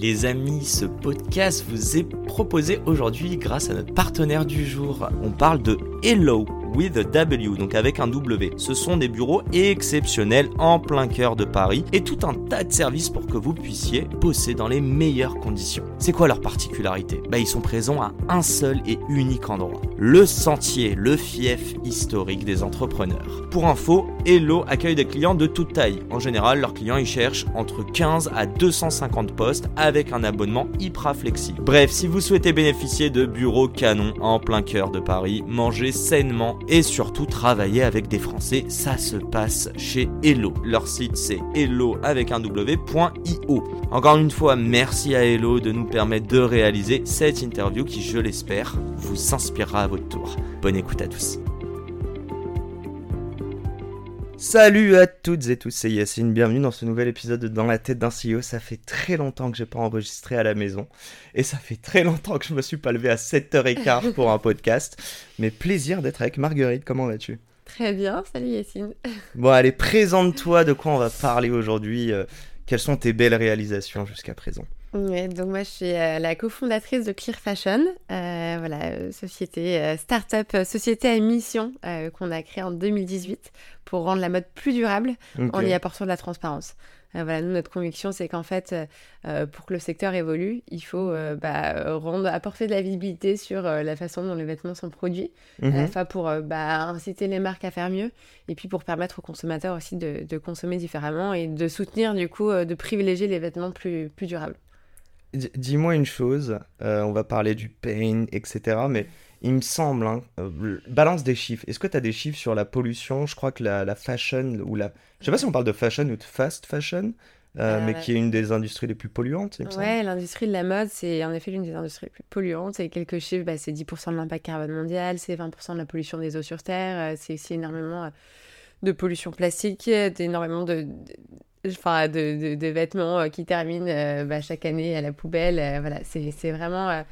Les amis, ce podcast vous est proposé aujourd'hui grâce à notre partenaire du jour. On parle de Hello with a W, donc avec un W. Ce sont des bureaux exceptionnels en plein cœur de Paris et tout un tas de services pour que vous puissiez bosser dans les meilleures conditions. C'est quoi leur particularité? Bah ils sont présents à un seul et unique endroit. Le sentier, le fief historique des entrepreneurs. Pour info, Hello accueille des clients de toute taille. En général, leurs clients ils cherchent entre 15 à 250 postes avec un abonnement hyper flexible. Bref, si vous souhaitez bénéficier de bureaux canons en plein cœur de Paris, mangez sainement et surtout travailler avec des Français, ça se passe chez Hello. Leur site c'est hello avec un. Encore une fois, merci à Hello de nous permettre de réaliser cette interview qui, je l'espère, vous inspirera à votre tour. Bonne écoute à tous. Salut à toutes et tous, c'est Yacine, bienvenue dans ce nouvel épisode de Dans la tête d'un CEO. Ça fait très longtemps que j'ai pas enregistré à la maison et ça fait très longtemps que je me suis pas levé à 7h15 pour un podcast. Mais plaisir d'être avec Marguerite, comment vas-tu? Très bien, salut Yacine. Bon allez, présente-toi de quoi on va parler aujourd'hui. euh, Quelles sont tes belles réalisations jusqu'à présent? Ouais, donc moi je suis euh, la cofondatrice de Clear Fashion, euh, voilà, euh, société euh, start-up, société à mission qu'on a créée en 2018 pour rendre la mode plus durable en Ok. y apportant de la transparence. Voilà, nous notre conviction c'est qu'en fait pour que le secteur évolue, il faut bah, rendre, apporter de la visibilité sur la façon dont les vêtements sont produits, à la Mhm. fois pour bah, inciter les marques à faire mieux et puis pour permettre aux consommateurs aussi de, de consommer différemment et de soutenir du coup, de privilégier les vêtements plus, plus durables. Dis-moi une chose, euh, on va parler du pain, etc. Mais il me semble, hein, euh, balance des chiffres. Est-ce que tu as des chiffres sur la pollution? Je crois que la, la fashion, ou la... Je sais pas si on parle de fashion ou de fast fashion, euh, mais qui est une des industries les plus polluantes, il me. Ouais, l'industrie de la mode, c'est en effet l'une des industries les plus polluantes. Et quelques chiffres, bah, c'est 10% de l'impact carbone mondial, c'est 20% de la pollution des eaux sur Terre, c'est aussi énormément de pollution plastique, d'énormément de, de- enfin, de, de- de vêtements euh, qui terminent euh, bah, chaque année à la poubelle. euh, voilà, c'est vraiment euh,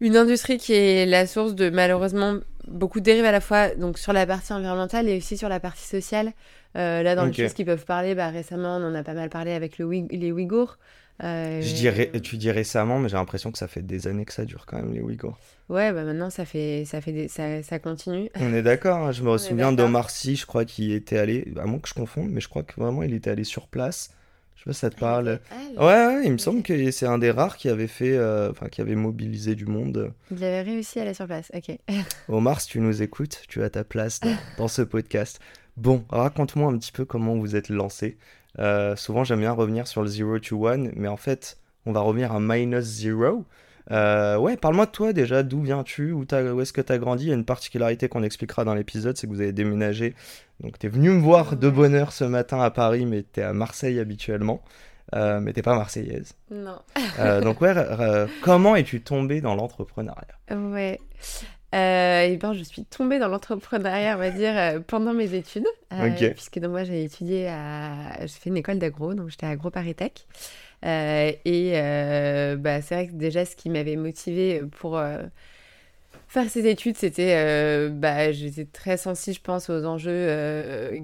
une industrie qui est la source de malheureusement beaucoup de dérives à la fois donc sur la partie environnementale et aussi sur la partie sociale. Là, dans Ok. les choses qui peuvent parler, bah, récemment, on en a pas mal parlé avec le les Ouïghours. Euh, Je dirais, tu dis récemment, mais j'ai l'impression que ça fait des années que ça dure quand même, les Ouïghours. Ouais, bah maintenant ça fait ça fait des- ça, ça continue. On est d'accord, hein, je me souviens d'Omar Sy, je crois qu'il était allé, à moins que je confonde, mais je crois que vraiment il était allé sur place. Je sais pas si ça te parle. Ouais, ouais, il me semble que c'est un des rares qui avait fait, euh, enfin, qui avait mobilisé du monde. Il avait réussi à aller sur place. Ok. Omar, si tu nous écoutes, tu as ta place dans, dans ce podcast. Bon, raconte-moi un petit peu comment vous êtes lancé. Euh, souvent, j'aime bien revenir sur le zero to one, mais en fait, on va revenir à minus zero. Euh, ouais, parle-moi de toi déjà, d'où viens-tu, où, est-ce que tu as grandi? Il y a une particularité qu'on expliquera dans l'épisode, c'est que vous avez déménagé. Donc, tu es venu me voir de bonne heure ce matin à Paris, mais tu es à Marseille habituellement. Euh, mais t'es pas marseillaise. Non. Euh, donc, ouais, comment es-tu tombé dans l'entrepreneuriat? Ouais. Euh, et ben, je suis tombée dans l'entrepreneuriat, on va dire, euh, pendant mes études. Euh. Puisque donc, moi, j'ai étudié à. J'ai fait une école d'agro, donc j'étais à Agro Paris Tech. Et bah, c'est vrai que déjà, ce qui m'avait motivée pour faire ces études, c'était. euh, bah, j'étais très sensible, je pense, aux enjeux euh,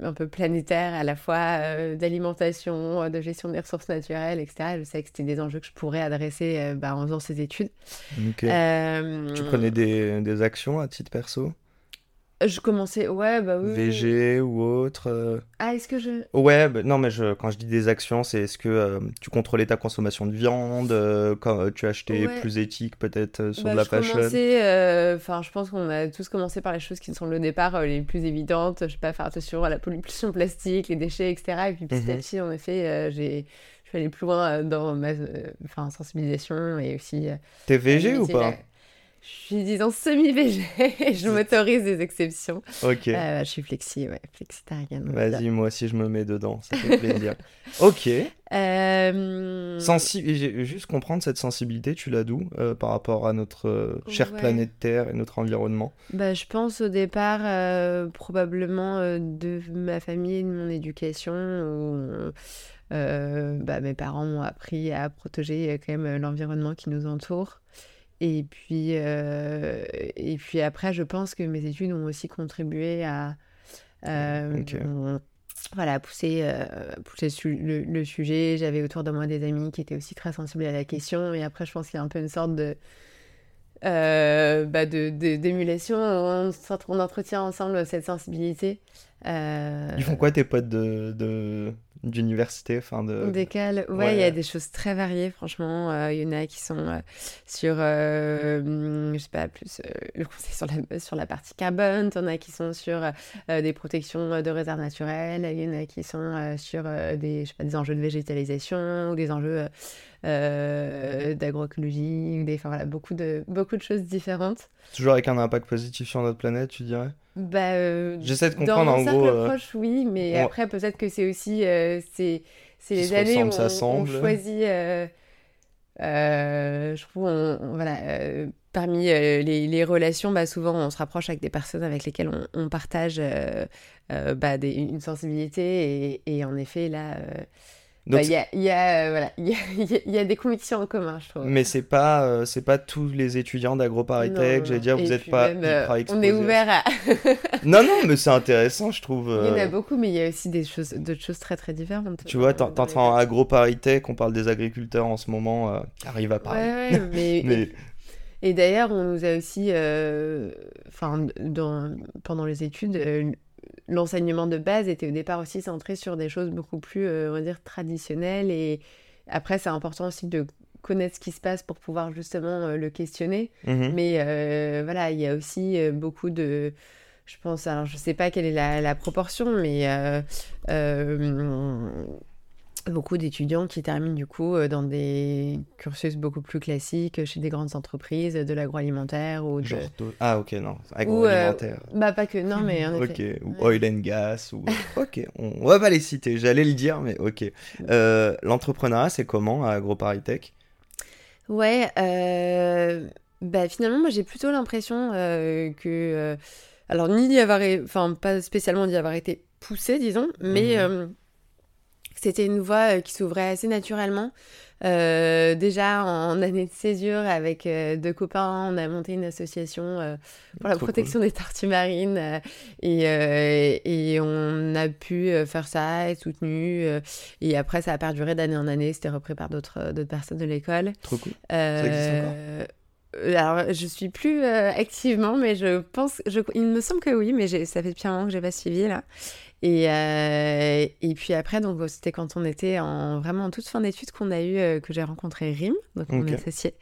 un peu planétaires, à la fois euh, d'alimentation, de gestion des ressources naturelles, etc. Je savais que c'était des enjeux que je pourrais adresser bah, en faisant ces études. Ok. Euh, Tu prenais des, des actions à titre perso? Je commençais, ouais, bah oui. VG ou autre euh, Ah, est-ce que je. Ouais, bah, non, mais je, quand je dis des actions, c'est est-ce que euh, tu contrôlais ta consommation de viande, euh, quand euh, tu achetais Ouais. plus éthique peut-être euh, sur Bah, de la je fashion? commençais, euh, enfin, je pense qu'on a tous commencé par les choses qui sont au départ euh, les plus évidentes. Je sais pas, faire attention à la pollution plastique, les déchets, etc. Et puis petit à Mhm. petit, en effet, euh, j'ai. Je suis allée plus loin euh, dans ma euh, enfin, sensibilisation et aussi. euh, T'es VG ou limiter pas? Je suis, disons, semi-végé et je m'autorise des exceptions. Ok. Euh, je suis flexi, ouais, flexitarienne. Vas-y, moi aussi je me mets dedans, ça fait plaisir. ok. Euh, Sensi- juste comprendre cette sensibilité, tu l'as d'où euh, par rapport à notre euh, chère Ouais. planète Terre et notre environnement? Bah, je pense au départ probablement de ma famille et de mon éducation où bah, mes parents m'ont appris à protéger quand même l'environnement qui nous entoure. Et puis, euh, et puis après, je pense que mes études ont aussi contribué à, euh, Ok. voilà, pousser, euh, pousser su- le, le sujet. J'avais autour de moi des amis qui étaient aussi très sensibles à la question. Et après, je pense qu'il y a un peu une sorte de, euh, bah de, de- d'émulation. On, on entretient ensemble cette sensibilité. Euh, Ils font quoi tes potes de, de- d'université enfin de... Ouais, il y a des choses très variées, franchement. Euh, Il y en a qui sont euh, sur, je sais pas, plus le conseil sur la, sur la partie carbone. Il y en a qui sont sur des protections de réserves naturelles. Il y en a qui sont sur des, je sais pas, des enjeux de végétalisation ou des enjeux d'agroécologie. Des, enfin, voilà, beaucoup de, beaucoup de choses différentes. Toujours avec un impact positif sur notre planète, tu dirais? Bah, euh, J'essaie de dans comprendre mon en cercle gros. euh, proche, oui, mais on- après, peut-être que c'est aussi euh, c'est, c'est les années où on, on choisit. euh, euh, je trouve, on, on- voilà, euh, parmi euh, les, les relations, bah, souvent on se rapproche avec des personnes avec lesquelles on, on partage euh, euh, bah, des- une sensibilité, et, et en effet, là, euh, bah, il y a, il y, a, euh, voilà, il y, a, y a- y des convictions en commun, je trouve. Mais c'est pas, euh, c'est pas tous les étudiants d'AgroParisTech, j'allais dire, Et vous êtes puis pas euh, on est ouvert à. Non, non, mais c'est intéressant, je trouve. Il y en a euh, beaucoup, mais il y a aussi des choses, d'autres choses très très différentes. Tu vois, dans- t'en- dans les t'entends AgroParisTech, on parle des agriculteurs en ce moment, euh, qui arrivent à Paris. ouais, mais, Mais et d'ailleurs, on nous a aussi, euh, enfin, pendant les études, euh, l'enseignement de base était au départ aussi centré sur des choses beaucoup plus, euh, on va dire, traditionnelles. Et après, c'est important aussi de connaître ce qui se passe pour pouvoir justement euh, le questionner. Mhm. Mais euh, voilà, il y a aussi beaucoup de. Je pense, alors je sais pas quelle est la, la proportion, mais beaucoup d'étudiants qui terminent du coup euh, dans des cursus beaucoup plus classiques chez des grandes entreprises de l'agroalimentaire ou de. Genre de- Ah, ok, non, Ou, euh, agroalimentaire. Bah, pas que, non, mais en Ok, effet. ou Ouais. oil and gas, ou... ok, on, va pas les citer, j'allais le dire, mais ok. Euh, L'entrepreneuriat, c'est comment à AgroParisTech Ouais, euh, bah finalement, moi j'ai plutôt l'impression euh, que. euh, alors, ni d'y avoir. Enfin, pas spécialement d'y avoir été poussé, disons, mais Mhm. C'était une voie euh, qui s'ouvrait assez naturellement. Euh, déjà en année de césure, avec euh, deux copains, on a monté une association euh, pour la Trop protection des tortues marines et, et on a pu faire ça, être soutenu. et après, ça a perduré d'année en année. C'était repris par d'autres personnes de l'école. Trop cool. Existe encore? Alors, je suis plus euh, activement, mais je pense, je, il me semble que oui, mais ça fait depuis un moment que j'ai pas suivi là. Et, euh, et puis après, donc c'était quand on était en vraiment en toute fin d'études qu'on a eu euh, que j'ai rencontré Rim, donc mon Ok. associé.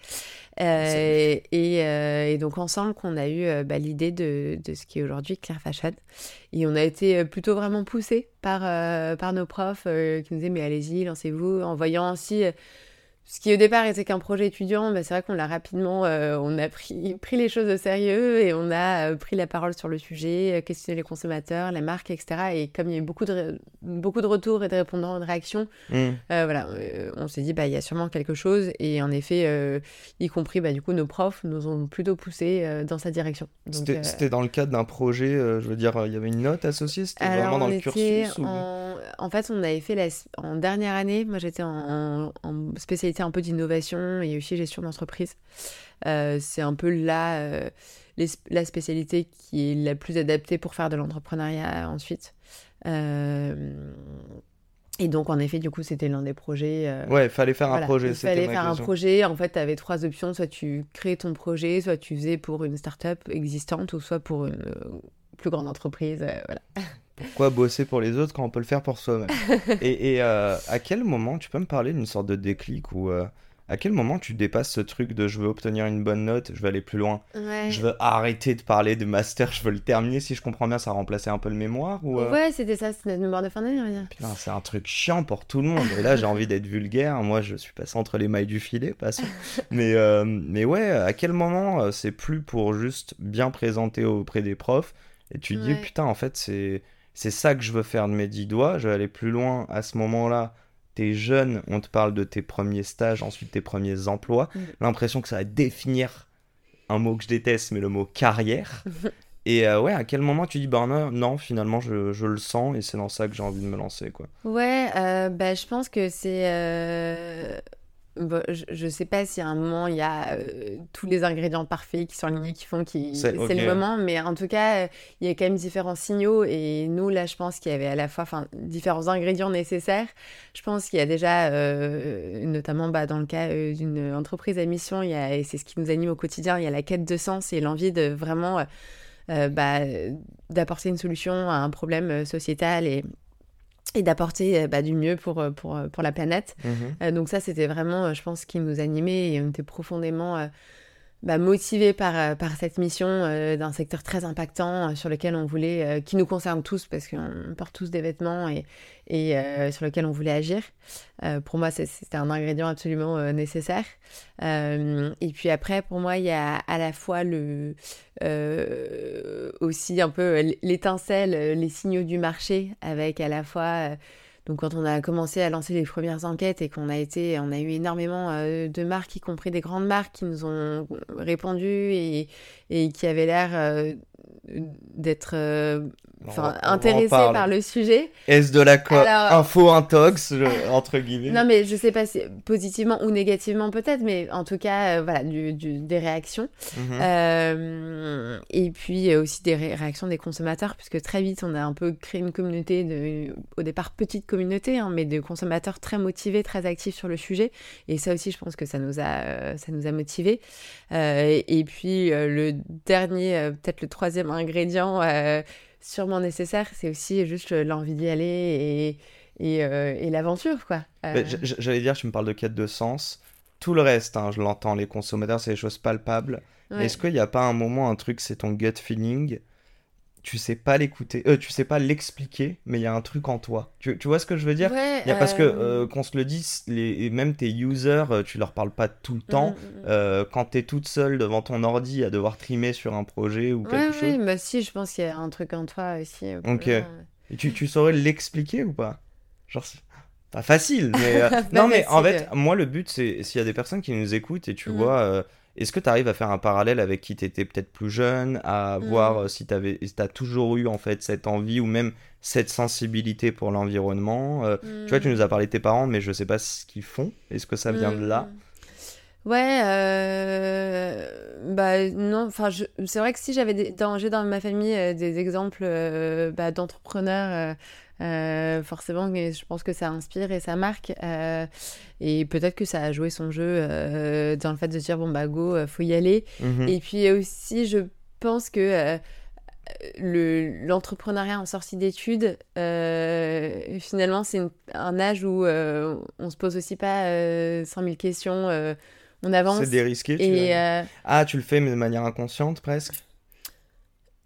Euh, et, et donc ensemble qu'on a eu bah, l'idée de, de ce qui est aujourd'hui Claire Fashion. Et on a été plutôt vraiment poussés par, par nos profs qui nous disaient mais allez-y, lancez-vous, en voyant aussi ce qui au départ était qu'un projet étudiant, bah, c'est vrai qu'on l'a rapidement, euh, on a pris, pris les choses au sérieux et on a euh, pris la parole sur le sujet, euh, questionné les consommateurs, les marques, etc. Et comme il y a eu beaucoup de, beaucoup de retours et de répondants et de réactions, euh, voilà, on s'est dit, bah, il y a sûrement quelque chose. Et en effet, y compris, bah, du coup, nos profs nous ont plutôt poussé dans sa direction. C'était dans le cadre d'un projet, je veux dire, il y avait une note associée, c'était alors, vraiment dans le cursus ou... en... fait, on avait fait la... en dernière année. Moi, j'étais en... en spécialité un peu d'innovation et aussi gestion d'entreprise. Euh, c'est un peu là euh, les- la spécialité qui est la plus adaptée pour faire de l'entrepreneuriat ensuite. Euh, Et donc, en effet, du coup, c'était l'un des projets. euh, Ouais, il fallait faire un projet, il fallait faire un projet. En fait, tu avais trois options. Soit tu crées ton projet, soit tu faisais pour une start-up existante, ou soit pour une plus grande entreprise. euh, voilà. Pourquoi bosser pour les autres quand on peut le faire pour soi-même Et, et, euh, à quel moment, tu peux me parler d'une sorte de déclic où, euh, à quel moment tu dépasses ce truc de je veux obtenir une bonne note, je veux aller plus loin, Ouais. je veux arrêter de parler de master, je veux le terminer, si je comprends bien, ça remplaçait un peu le mémoire ou... euh, Ouais, c'était ça, c'était notre mémoire de fin d'année. Putain, c'est un truc chiant pour tout le monde. Et là, j'ai envie d'être vulgaire. Moi, je suis passé entre les mailles du filet, passons. Mais, mais ouais, à quel moment c'est plus pour juste bien présenter auprès des profs et tu te dis, Ouais. putain, en fait, c'est, c'est ça que je veux faire de mes dix doigts. Je vais aller plus loin à ce moment-là. T'es jeune, on te parle de tes premiers stages, ensuite tes premiers emplois. Mm. L'impression que ça va définir un mot que je déteste, mais le mot carrière. Et euh, ouais, à quel moment tu dis, bah non, non finalement, je, je le sens et c'est dans ça que j'ai envie de me lancer, quoi. Ouais, euh, bah, je pense que c'est. euh, bon, je, je sais pas si à un moment il y a euh, tous les ingrédients parfaits qui sont alignés, qui font qui C'est- le moment, mais en tout cas, il y a quand même différents signaux. Et nous, là, je pense qu'il y avait à la fois enfin, différents ingrédients nécessaires. Je pense qu'il y a déjà, euh, notamment bah, dans le cas euh, d'une entreprise à mission, il y a, et c'est ce qui nous anime au quotidien, il y a la quête de sens et l'envie de vraiment. bah, d'apporter une solution à un problème sociétal et, et d'apporter euh, bah, du mieux pour, euh, pour, euh, pour la planète. Mhm. Euh, donc ça, c'était vraiment, je pense, ce qui nous animait et on était profondément bah, motivés par, euh, par cette mission euh, d'un secteur très impactant euh, sur lequel on voulait, qui nous concerne tous parce qu'on porte tous des vêtements et, et sur lequel on voulait agir. Pour moi, c'était un ingrédient absolument nécessaire. Et puis après, pour moi, il y a à la fois le, aussi un peu l'étincelle, les signaux du marché, avec à la fois... donc quand on a commencé à lancer les premières enquêtes et qu'on a été, on a eu énormément euh, de marques, y compris des grandes marques, qui nous ont répondu et, et qui avaient l'air euh, d'être euh, parler. par le sujet. Est-ce de la Alors- info intox, entre guillemets? Non, mais je sais pas si positivement ou négativement peut-être, mais en tout cas, euh, voilà, du- du- des réactions. Mhm. Euh, et puis euh, aussi des ré- réactions des consommateurs, puisque très vite, on a un peu créé une communauté, de, au départ petite communauté, hein, mais de consommateurs très motivés, très actifs sur le sujet. Et ça aussi, je pense que ça nous a, euh, ça nous a motivés. Euh, et puis euh, le dernier, euh, peut-être le troisième ingrédient euh, sûrement nécessaire, c'est aussi juste l'envie d'y aller et, et, euh, et l'aventure, quoi. Euh, J'allais dire, tu me parles de quête de sens. Tout le reste, hein, je l'entends, les consommateurs, c'est des choses palpables. ouais. Est-ce qu'il n'y a pas un moment, un truc, c'est ton gut feeling Tu sais pas l'écouter, euh, tu sais pas l'expliquer, mais il y a un truc en toi. Tu, tu vois ce que je veux dire? Ouais, Il y a Parce que, euh, euh, qu'on se le dise, les, même tes users, euh, tu leur parles pas tout le temps. mm, mm, mm. Euh, quand t'es toute seule devant ton ordi à devoir trimer sur un projet ou Ouais, quelque chose, ouais, bah si, je pense qu'il y a un truc en toi aussi. Ok. Et tu, tu saurais l'expliquer ou pas? Genre, c'est pas facile, mais. non, mais en fait, moi, le but, c'est s'il y a des personnes qui nous écoutent et tu vois, est-ce que tu arrives à faire un parallèle avec qui t'étais peut-être plus jeune, à Mhm. voir euh, si si t'as toujours eu en fait cette envie ou même cette sensibilité pour l'environnement euh, Tu vois, tu nous as parlé de tes parents, mais je sais pas ce qu'ils font. Est-ce que ça vient de là? Mm. Ouais, euh, bah non, enfin je- c'est vrai que si j'avais des, dans, ma famille euh, des exemples bah, d'entrepreneurs, euh, forcément, mais je pense que ça inspire et ça marque. euh, et peut-être que ça a joué son jeu euh, dans le fait de dire bon bah go, faut y aller. Mhm. Et puis aussi, je pense que le, l'entrepreneuriat en sortie d'études, finalement, c'est un âge où on se pose aussi pas euh, 100 000 questions, on avance. C'est dérisqué. tu Et Ah, tu le fais, mais de manière inconsciente presque?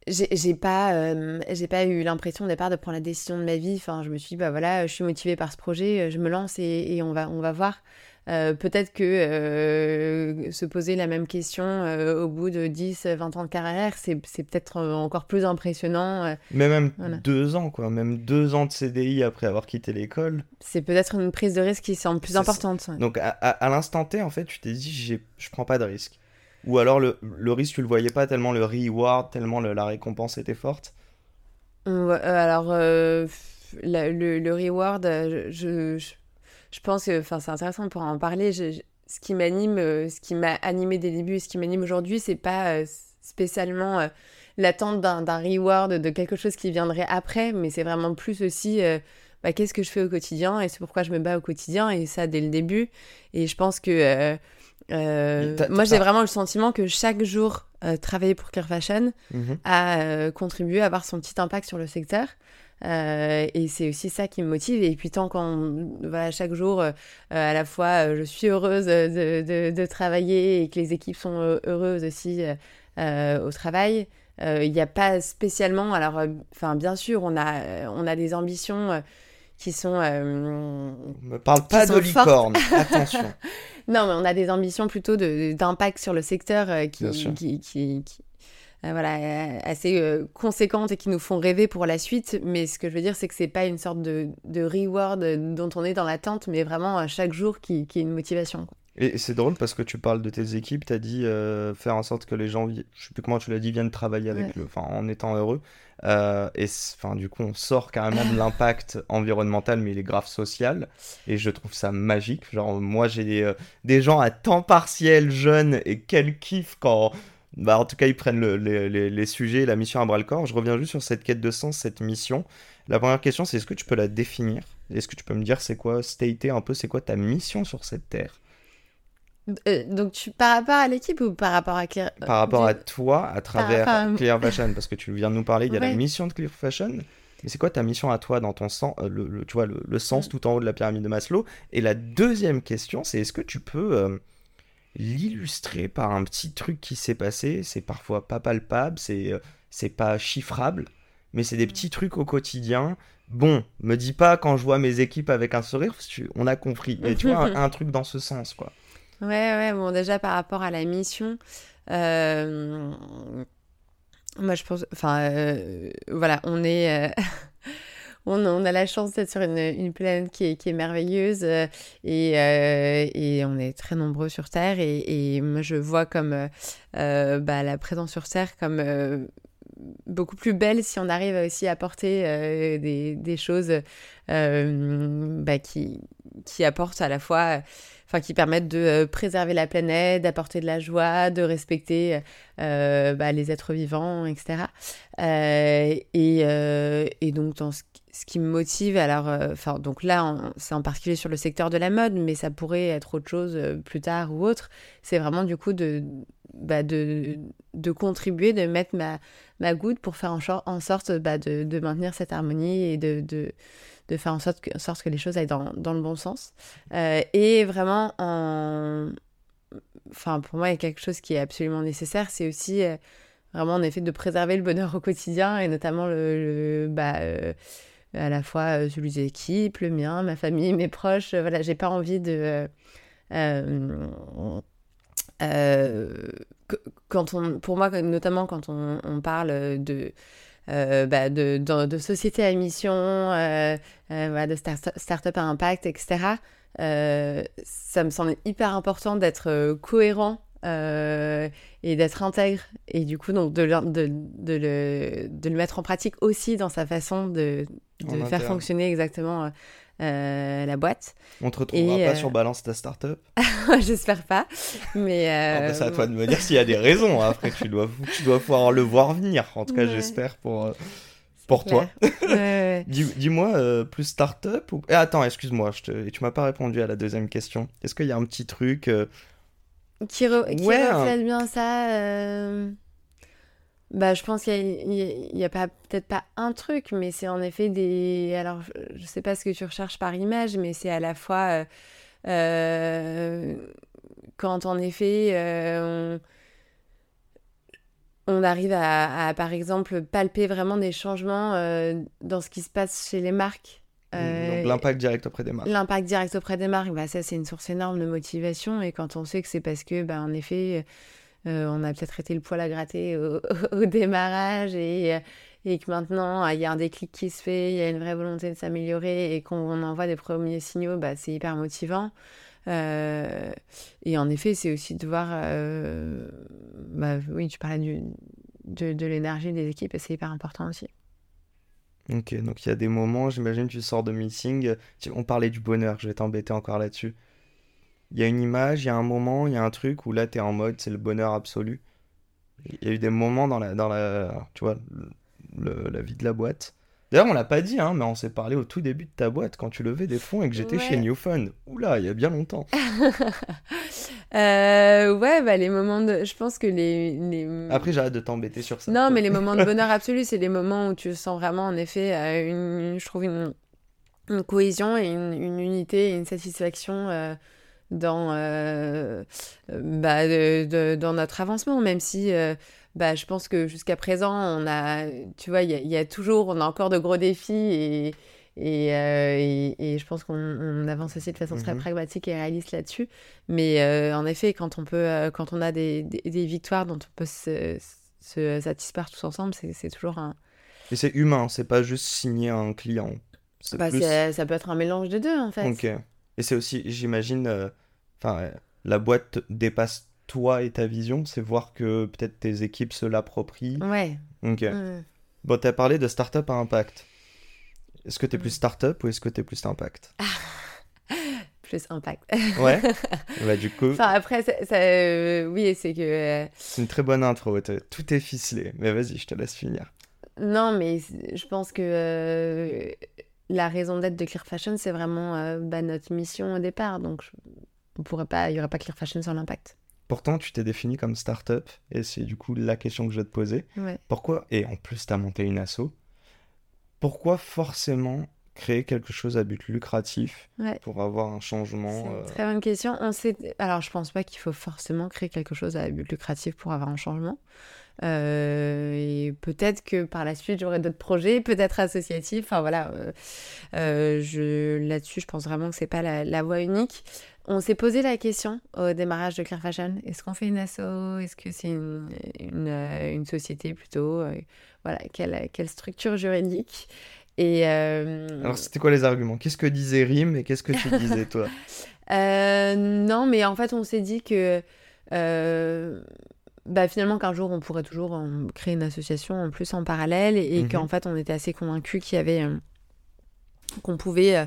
J'ai pas, euh, j'ai pas eu l'impression au départ de prendre la décision de ma vie. Enfin, je me suis dit, bah voilà, je suis motivée par ce projet, euh, je me lance et, et on, va, on va voir. Euh, Peut-être que euh, se poser la même question euh, au bout de 10, 20 ans de carrière, c'est peut-être encore plus impressionnant. Mais même Voilà. deux ans, quoi. Même deux ans de CDI après avoir quitté l'école. C'est peut-être une prise de risque qui semble plus importante. ouais. Donc à, à- à l'instant T, en fait, tu t'es dit, je prends pas de risque. Ou alors le, risque, tu le voyais pas tellement le reward, tellement le- la récompense était forte? Euh, alors, euh, le, reward, euh, je, je, pense que c'est intéressant pour en parler. Ce qui m'anime, ce qui m'a animé dès le début, et ce qui m'anime aujourd'hui, c'est pas spécialement l'attente d'un reward, de quelque chose qui viendrait après, mais c'est vraiment plus aussi bah, qu'est-ce que je fais au quotidien et c'est pourquoi je me bats au quotidien, et ça dès le début. Et je pense que euh, moi, j'ai vraiment le sentiment que chaque jour, euh, travailler pour Clear Fashion, Mhm. à euh, contribuer à avoir son petit impact sur le secteur. et c'est aussi ça qui me motive. Et puis tant qu'on, voilà, chaque jour, à la fois, je suis heureuse de, de, de, travailler et que les équipes sont heureuses aussi au travail. Il n'y a pas spécialement, alors, enfin, bien sûr, on a, on a des ambitions qui sont. Euh, me parle pas de licorne, attention. non, mais on a des ambitions plutôt d'impact sur le secteur euh, qui, qui, qui, euh, voilà, assez conséquentes et qui nous font rêver pour la suite. Mais ce que je veux dire, c'est que c'est pas une sorte de, de, reward dont on est dans l'attente, mais vraiment chaque jour qui, est une motivation. Et c'est drôle parce que tu parles de tes équipes, tu as dit faire en sorte que les gens, je sais plus comment tu l'as dit, viennent travailler avec le, enfin, en étant heureux. Euh, et du coup, on sort carrément de l'impact environnemental, mais il est grave social. Et je trouve ça magique. Genre, moi, j'ai des, euh, gens à temps partiel, jeunes, et quel kiff quand. Bah, en tout cas, ils prennent le, les, les, sujets, la mission à bras le corps. Je reviens juste sur cette quête de sens, cette mission. La première question, c'est est-ce que tu peux la définir? Est-ce que tu peux me dire c'est quoi, stater un peu, c'est quoi ta mission sur cette terre? Euh, donc tu par rapport à l'équipe ou par rapport à Clear Par rapport à toi à travers Clear Fashion parce que tu viens de nous parler, il y a la mission de Clear Fashion. Mais c'est quoi ta mission à toi dans ton sens, euh, le, tu vois, le, sens mm. tout en haut de la pyramide de Maslow? Et la deuxième question, c'est est-ce que tu peux euh, l'illustrer par un petit truc qui s'est passé? C'est parfois pas palpable, c'est c'est pas chiffrable, mais c'est des mm. petits trucs au quotidien. Bon, me dis pas quand je vois mes équipes avec un sourire, on a compris. Mais tu vois, un truc dans ce sens, quoi. Ouais, ouais, bon, déjà par rapport à la mission, euh, moi je pense, enfin, euh, voilà, on est. Euh, on, a la chance d'être sur une, une, planète qui est, merveilleuse et, on est très nombreux sur Terre. Et, moi, je vois comme bah, la présence sur Terre comme beaucoup plus belle si on arrive aussi à apporter des, choses bah, qui apportent à la fois enfin qui permettent de euh, préserver la planète, d'apporter de la joie, de respecter euh, bah, les êtres vivants, etc. Euh, et, donc ce, qui me motive, alors, enfin donc là c'est en particulier sur le secteur de la mode, mais ça pourrait être autre chose plus tard ou autre. C'est vraiment du coup de bah, contribuer, de mettre ma, goutte pour faire en, sorte bah, de, maintenir cette harmonie et de, de faire en sorte que, sorte que les choses aillent dans, dans le bon sens. Euh, et vraiment, en... enfin, pour moi, il y a quelque chose qui est absolument nécessaire, c'est aussi euh, vraiment en effet de préserver le bonheur au quotidien et notamment le, bah, euh, à la fois celui des équipes, le mien, ma famille, mes proches. voilà, j'ai pas envie de quand on, pour moi, notamment quand on, on parle de euh, bah, de, de, de, société à mission, euh, euh, de start-up à impact, etc. ça me semble hyper important d'être cohérent et d'être intègre et du coup donc de, de, de, le, de le mettre en pratique aussi dans sa façon de, de faire fonctionner exactement euh, la boîte. On te retrouvera pas sur Balance ta startup J'espère pas. Mais euh, c'est à toi de me dire s'il y a des raisons. Hein. Après, tu dois, tu dois pouvoir le voir venir. En tout cas, j'espère pour, euh, pour toi. Dis-moi, plus startup ou... Eh, attends, excuse-moi, te... tu m'as pas répondu à la deuxième question. Est-ce qu'il y a un petit truc qui, reflète bien ça bah, je pense qu'il n'y a, pas peut-être pas un truc, mais c'est en effet des. Alors, je ne sais pas ce que tu recherches par image, mais c'est à la fois euh, euh, quand en effet euh, on, arrive à, par exemple, palper vraiment des changements dans ce qui se passe chez les marques. Donc l'impact direct auprès des marques. L'impact direct auprès des marques, bah, ça c'est une source énorme de motivation. Et quand on sait que c'est parce que, bah, en effet euh, on a peut-être été le poil à gratter au, démarrage et, euh, et, que maintenant il y a un déclic qui se fait, il y a une vraie volonté de s'améliorer et qu'on envoie des premiers signaux, bah, c'est hyper motivant. Euh, et en effet, c'est aussi de voir, bah, oui, tu parlais de, de l'énergie des équipes et c'est hyper important aussi. Ok, donc il y a des moments, j'imagine, tu sors de meeting, on parlait du bonheur, je vais t'embêter encore là-dessus il y a une image, il y a un moment, il y a un truc où là, tu es en mode, c'est le bonheur absolu. Il y a eu des moments dans la, dans la, tu vois, la vie de la boîte. D'ailleurs, on l'a pas dit, hein, mais on s'est parlé au tout début de ta boîte quand tu levais des fonds et que j'étais chez New Fun. Oula, il y a bien longtemps. Euh, ouais, bah, les moments de. Je pense que les. les... Après, j'arrête de t'embêter sur ça. Non, mais les moments de bonheur absolu, c'est les moments où tu sens vraiment, en effet, euh, une, je trouve une, une cohésion et une, une, unité et une satisfaction euh, dans, euh, bah, de, de, dans notre avancement, même si. bah, je pense que jusqu'à présent, on a, tu vois, il y, y, a toujours, on a encore de gros défis et, et, euh, et, et, je pense qu'on avance aussi de façon très mmh pragmatique et réaliste là-dessus. Mais euh, en effet, quand on, peut, euh, quand on a des, des, des, victoires dont on peut se, se satisfaire tous ensemble, c'est toujours un. Et c'est humain, c'est pas juste signer un client. Bah, plus... Ça peut être un mélange des deux en fait. Ok. Et c'est aussi, j'imagine, enfin, la boîte dépasse toi et ta vision, c'est voir que peut-être tes équipes se l'approprient. Ouais. Ok. Mmh. Bon, t'as parlé de start-up à impact. Est-ce que tu es plus start-up ou est-ce que tu es plus impact? Plus impact. ouais bah, du coup. Enfin, après, ça, ça euh, oui, c'est que. Euh... C'est une très bonne intro. Tout est ficelé. Mais vas-y, je te laisse finir. Non, mais je pense que euh, la raison d'être de Clear Fashion, c'est vraiment bah, notre mission au départ. Donc, je, on pourrait pas, il n'y aurait pas Clear Fashion sans l'impact. Pourtant, tu t'es défini comme start-up, et c'est du coup la question que je vais te poser. Ouais. Pourquoi Et en plus, tu as monté une asso pourquoi forcément créer quelque chose à but lucratif ouais. pour avoir un changement une très bonne question. On sait... Alors, je pense pas qu'il faut forcément créer quelque chose à but lucratif pour avoir un changement. Euh, et peut-être que par la suite, j'aurai d'autres projets, peut-être associatifs. Enfin, voilà. Euh, euh, je... Là-dessus, je pense vraiment que c'est pas la, la voie unique. On s'est posé la question au démarrage de Clear Fashion. Est-ce qu'on fait une asso? Est-ce que c'est une, une, une, société plutôt? Voilà, quelle, quelle structure juridique? Et euh... Alors, c'était quoi les arguments? Qu'est-ce que disait Rim et qu'est-ce que tu disais toi? Euh, Non, mais en fait, on s'est dit que euh, bah, finalement, qu'un jour, on pourrait toujours créer une association en plus en parallèle et, et -hmm. qu'en fait, on était assez convaincus qu'il y avait. Euh, qu'on pouvait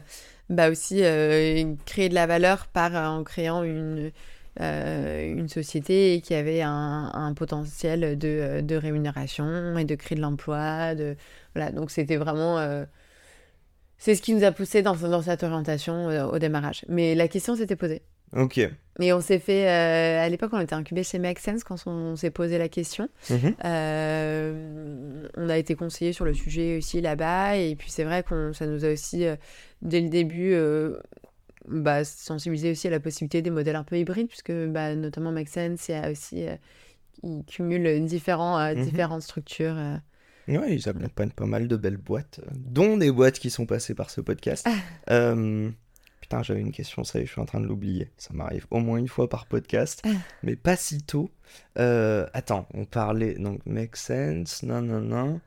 bah, aussi euh, créer de la valeur par en créant une. une société qui avait un, un potentiel de, de, rémunération et de créer de l'emploi, de, voilà, donc c'était vraiment. Euh... C'est ce qui nous a poussé dans, dans cette orientation euh, au démarrage. Mais la question s'était posée. Ok. Et on s'est fait. Euh, à l'époque, on était incubé chez Make Sense quand on, on s'est posé la question. Mm -hmm. on a été conseillé sur le sujet aussi là-bas. Et puis c'est vrai que ça nous a aussi, euh, dès le début, bah, sensibilisé aussi à la possibilité des modèles un peu hybrides, puisque bah, notamment Make Sense, il y a aussi. il cumule différents, -hmm. différentes structures. Ouais, ils accompagnent pas mal de belles boîtes, dont des boîtes qui sont passées par ce podcast. Putain, j'avais une question, ça y est, je suis en train de l'oublier. Ça m'arrive au moins une fois par podcast, ah. mais pas si tôt. Euh, attends, on parlait, donc, make sense, non, non, non.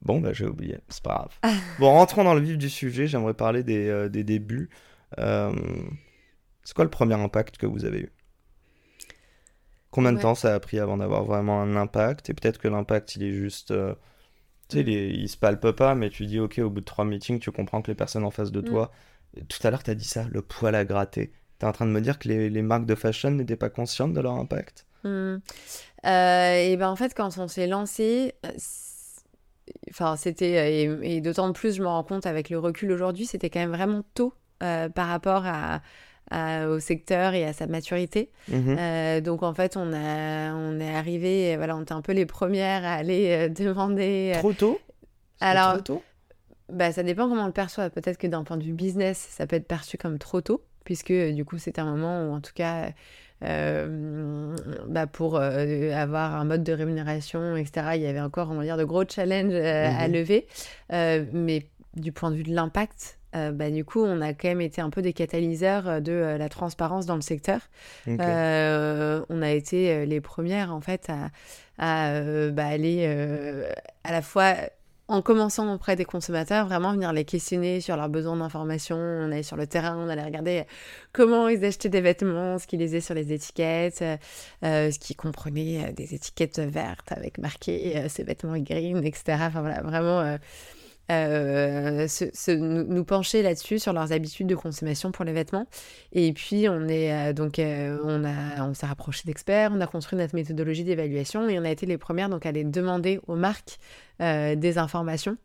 Bon, bah j'ai oublié, c'est pas grave. Ah. Bon, rentrons dans le vif du sujet, j'aimerais parler des, euh, des débuts. Euh, c'est quoi le premier impact que vous avez eu? Combien de temps ça a pris avant d'avoir vraiment un impact? Et peut-être que l'impact, il est juste. euh, tu sais, il, est- il se palpe pas, mais tu dis, ok, au bout de trois meetings, tu comprends que les personnes en face de Mm. Tout à l'heure, tu as dit ça, le poil à gratter. Tu es en train de me dire que les, les marques de fashion n'étaient pas conscientes de leur impact? Hmm. Euh, et ben en fait, quand on s'est lancé, euh, enfin c'était euh, et, et d'autant plus, je me rends compte avec le recul aujourd'hui, c'était quand même vraiment tôt euh, par rapport à, à- au secteur et à sa maturité. Mhm. Euh, donc en fait, on a on est arrivé, voilà, on était un peu les premières à aller demander. Trop tôt? Alors- trop tôt? Bah, ça dépend comment on le perçoit. Peut-être que d'un point de vue business, ça peut être perçu comme trop tôt, puisque euh, du coup, c'est un moment où, en tout cas, euh, bah, pour euh, avoir un mode de rémunération, etc., il y avait encore, on va dire, de gros challenges euh, à Mhm. lever. Mais du point de vue de l'impact, euh, bah, du coup, on a quand même été un peu des catalyseurs de euh, la transparence dans le secteur. Euh, on a été les premières en fait à, à, bah, aller à la fois en commençant auprès des consommateurs, vraiment venir les questionner sur leurs besoins d'information. On allait sur le terrain, on allait regarder comment ils achetaient des vêtements, ce qu'ils lisaient sur les étiquettes, euh, ce qui comprenait euh, des étiquettes vertes avec marqué euh, ces vêtements green, etc. Enfin voilà, vraiment euh, se, nous, pencher là-dessus sur leurs habitudes de consommation pour les vêtements. Et puis on est euh, donc euh, on on s'est rapproché d'experts, on a construit notre méthodologie d'évaluation et on a été les premières donc à aller demander aux marques des informations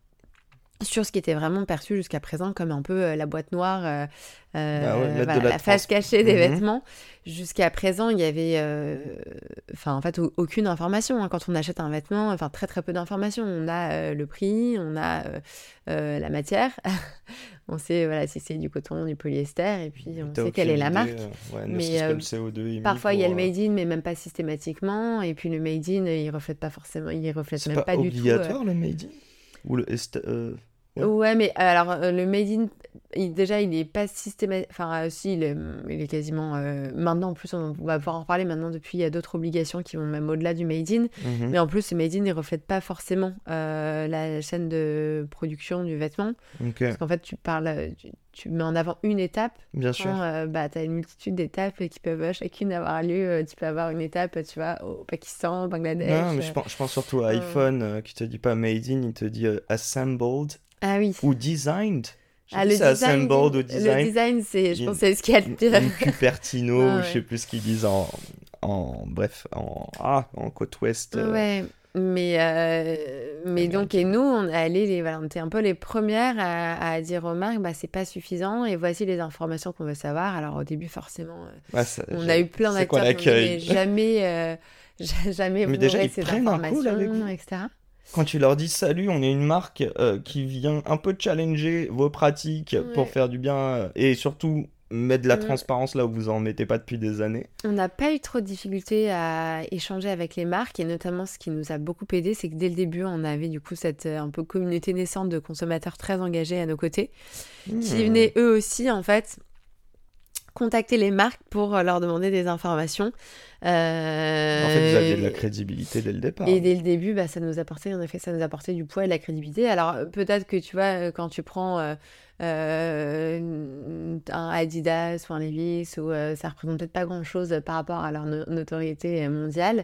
sur ce qui était vraiment perçu jusqu'à présent comme un peu euh, la boîte noire, euh, euh, Bah ouais, voilà, la la face cachée des Mhm. vêtements. Jusqu'à présent, il y avait, euh, enfin en fait, au- aucune information. hein. Quand on achète un vêtement, enfin très très peu d'informations. On a euh, le prix, on a la matière, on sait voilà si c'est du coton, du polyester, et puis on sait quelle est la marque. ouais, Mais, serait-ce que le CO2 émis Parfois, il y a le made in, mais même pas systématiquement. Et puis le made in, il reflète pas forcément, il reflète C'est même pas, pas, du tout. euh, obligatoire le made in? Ou le Ouais. Ouais, mais alors euh, le made in, il- déjà, il est pas systématique. Enfin, euh, si, il est, il est quasiment. euh, maintenant, en plus, on va pouvoir en parler maintenant. Depuis, il y a d'autres obligations qui vont même au-delà du made in. mhm. Mais en plus, le made in, il reflète pas forcément euh, la chaîne de production du vêtement. Parce qu'en fait, tu parles, euh, tu, tu mets en avant une étape. bien sûr. Euh, bah, tu as une multitude d'étapes qui peuvent euh, chacune avoir lieu. Euh, Tu peux avoir une étape, tu vois, au Pakistan, au Bangladesh. Non, mais je euh. pense, je pense surtout à euh. iPhone euh, qui te dit pas made in, il te dit euh, assembled Ah oui. ou designed. Ah, le design, assembled ou le design. design, c'est, je c'est ce qu'il y a de pire. Cupertino, Ah ou ouais. je sais plus ce qu'ils disent en, en bref, en, ah, en côte ouest. euh, Ouais, mais, euh, mais donc, et nous, on, est allé les, voilà, on était un peu les premières à, à dire aux marques, bah, c'est pas suffisant et voici les informations qu'on veut savoir. Alors, au début, forcément, euh, ouais, ça- on a eu plein d'acteurs qui jamais, euh, ja- jamais Mais déjà, ils ces prennent un coup, là, avec vous. etc. Quand tu leur dis salut, on est une marque euh, qui vient un peu challenger vos pratiques pour faire du bien euh, et surtout mettre de la Mm. transparence là où vous en mettez pas depuis des années. On n'a pas eu trop de difficultés à échanger avec les marques et notamment ce qui nous a beaucoup aidé, c'est que dès le début, on avait du coup cette euh, un peu communauté naissante de consommateurs très engagés à nos côtés. qui Hmm. venaient eux aussi en fait contacter les marques pour euh, leur demander des informations. Euh, En fait, vous aviez de la crédibilité dès le départ. Et dès le début, bah, ça nous apportait, en effet, ça nous apportait du poids et de la crédibilité. Alors euh, peut-être que tu vois, quand tu prends euh, euh, un Adidas ou un Levi's, ou ça représente peut-être pas grand-chose par rapport à leur no- notoriété mondiale.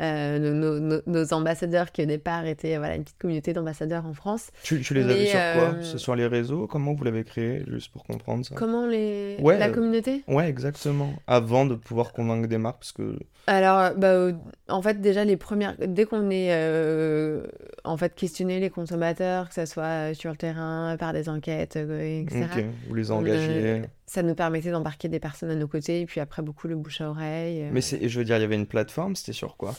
Euh, nos, nos- ambassadeurs qui au départ étaient voilà, une petite communauté d'ambassadeurs en France. Tu, tu les as Mais, vus sur quoi? euh, C'est sur les réseaux? Comment vous l'avez créé Juste pour comprendre ça? Comment les... Ouais, la euh, communauté? Ouais, exactement. Avant de pouvoir convaincre des marques, parce que Alors, bah, au- en fait, déjà, les premières... dès qu'on est euh, en fait questionné les consommateurs, que ce soit euh, sur le terrain, par des enquêtes, euh, etc., vous les engagez. euh, ça nous permettait d'embarquer des personnes à nos côtés, et puis après, beaucoup le bouche à oreille. euh. Mais c'est, je veux dire, il y avait une plateforme, c'était sur quoi?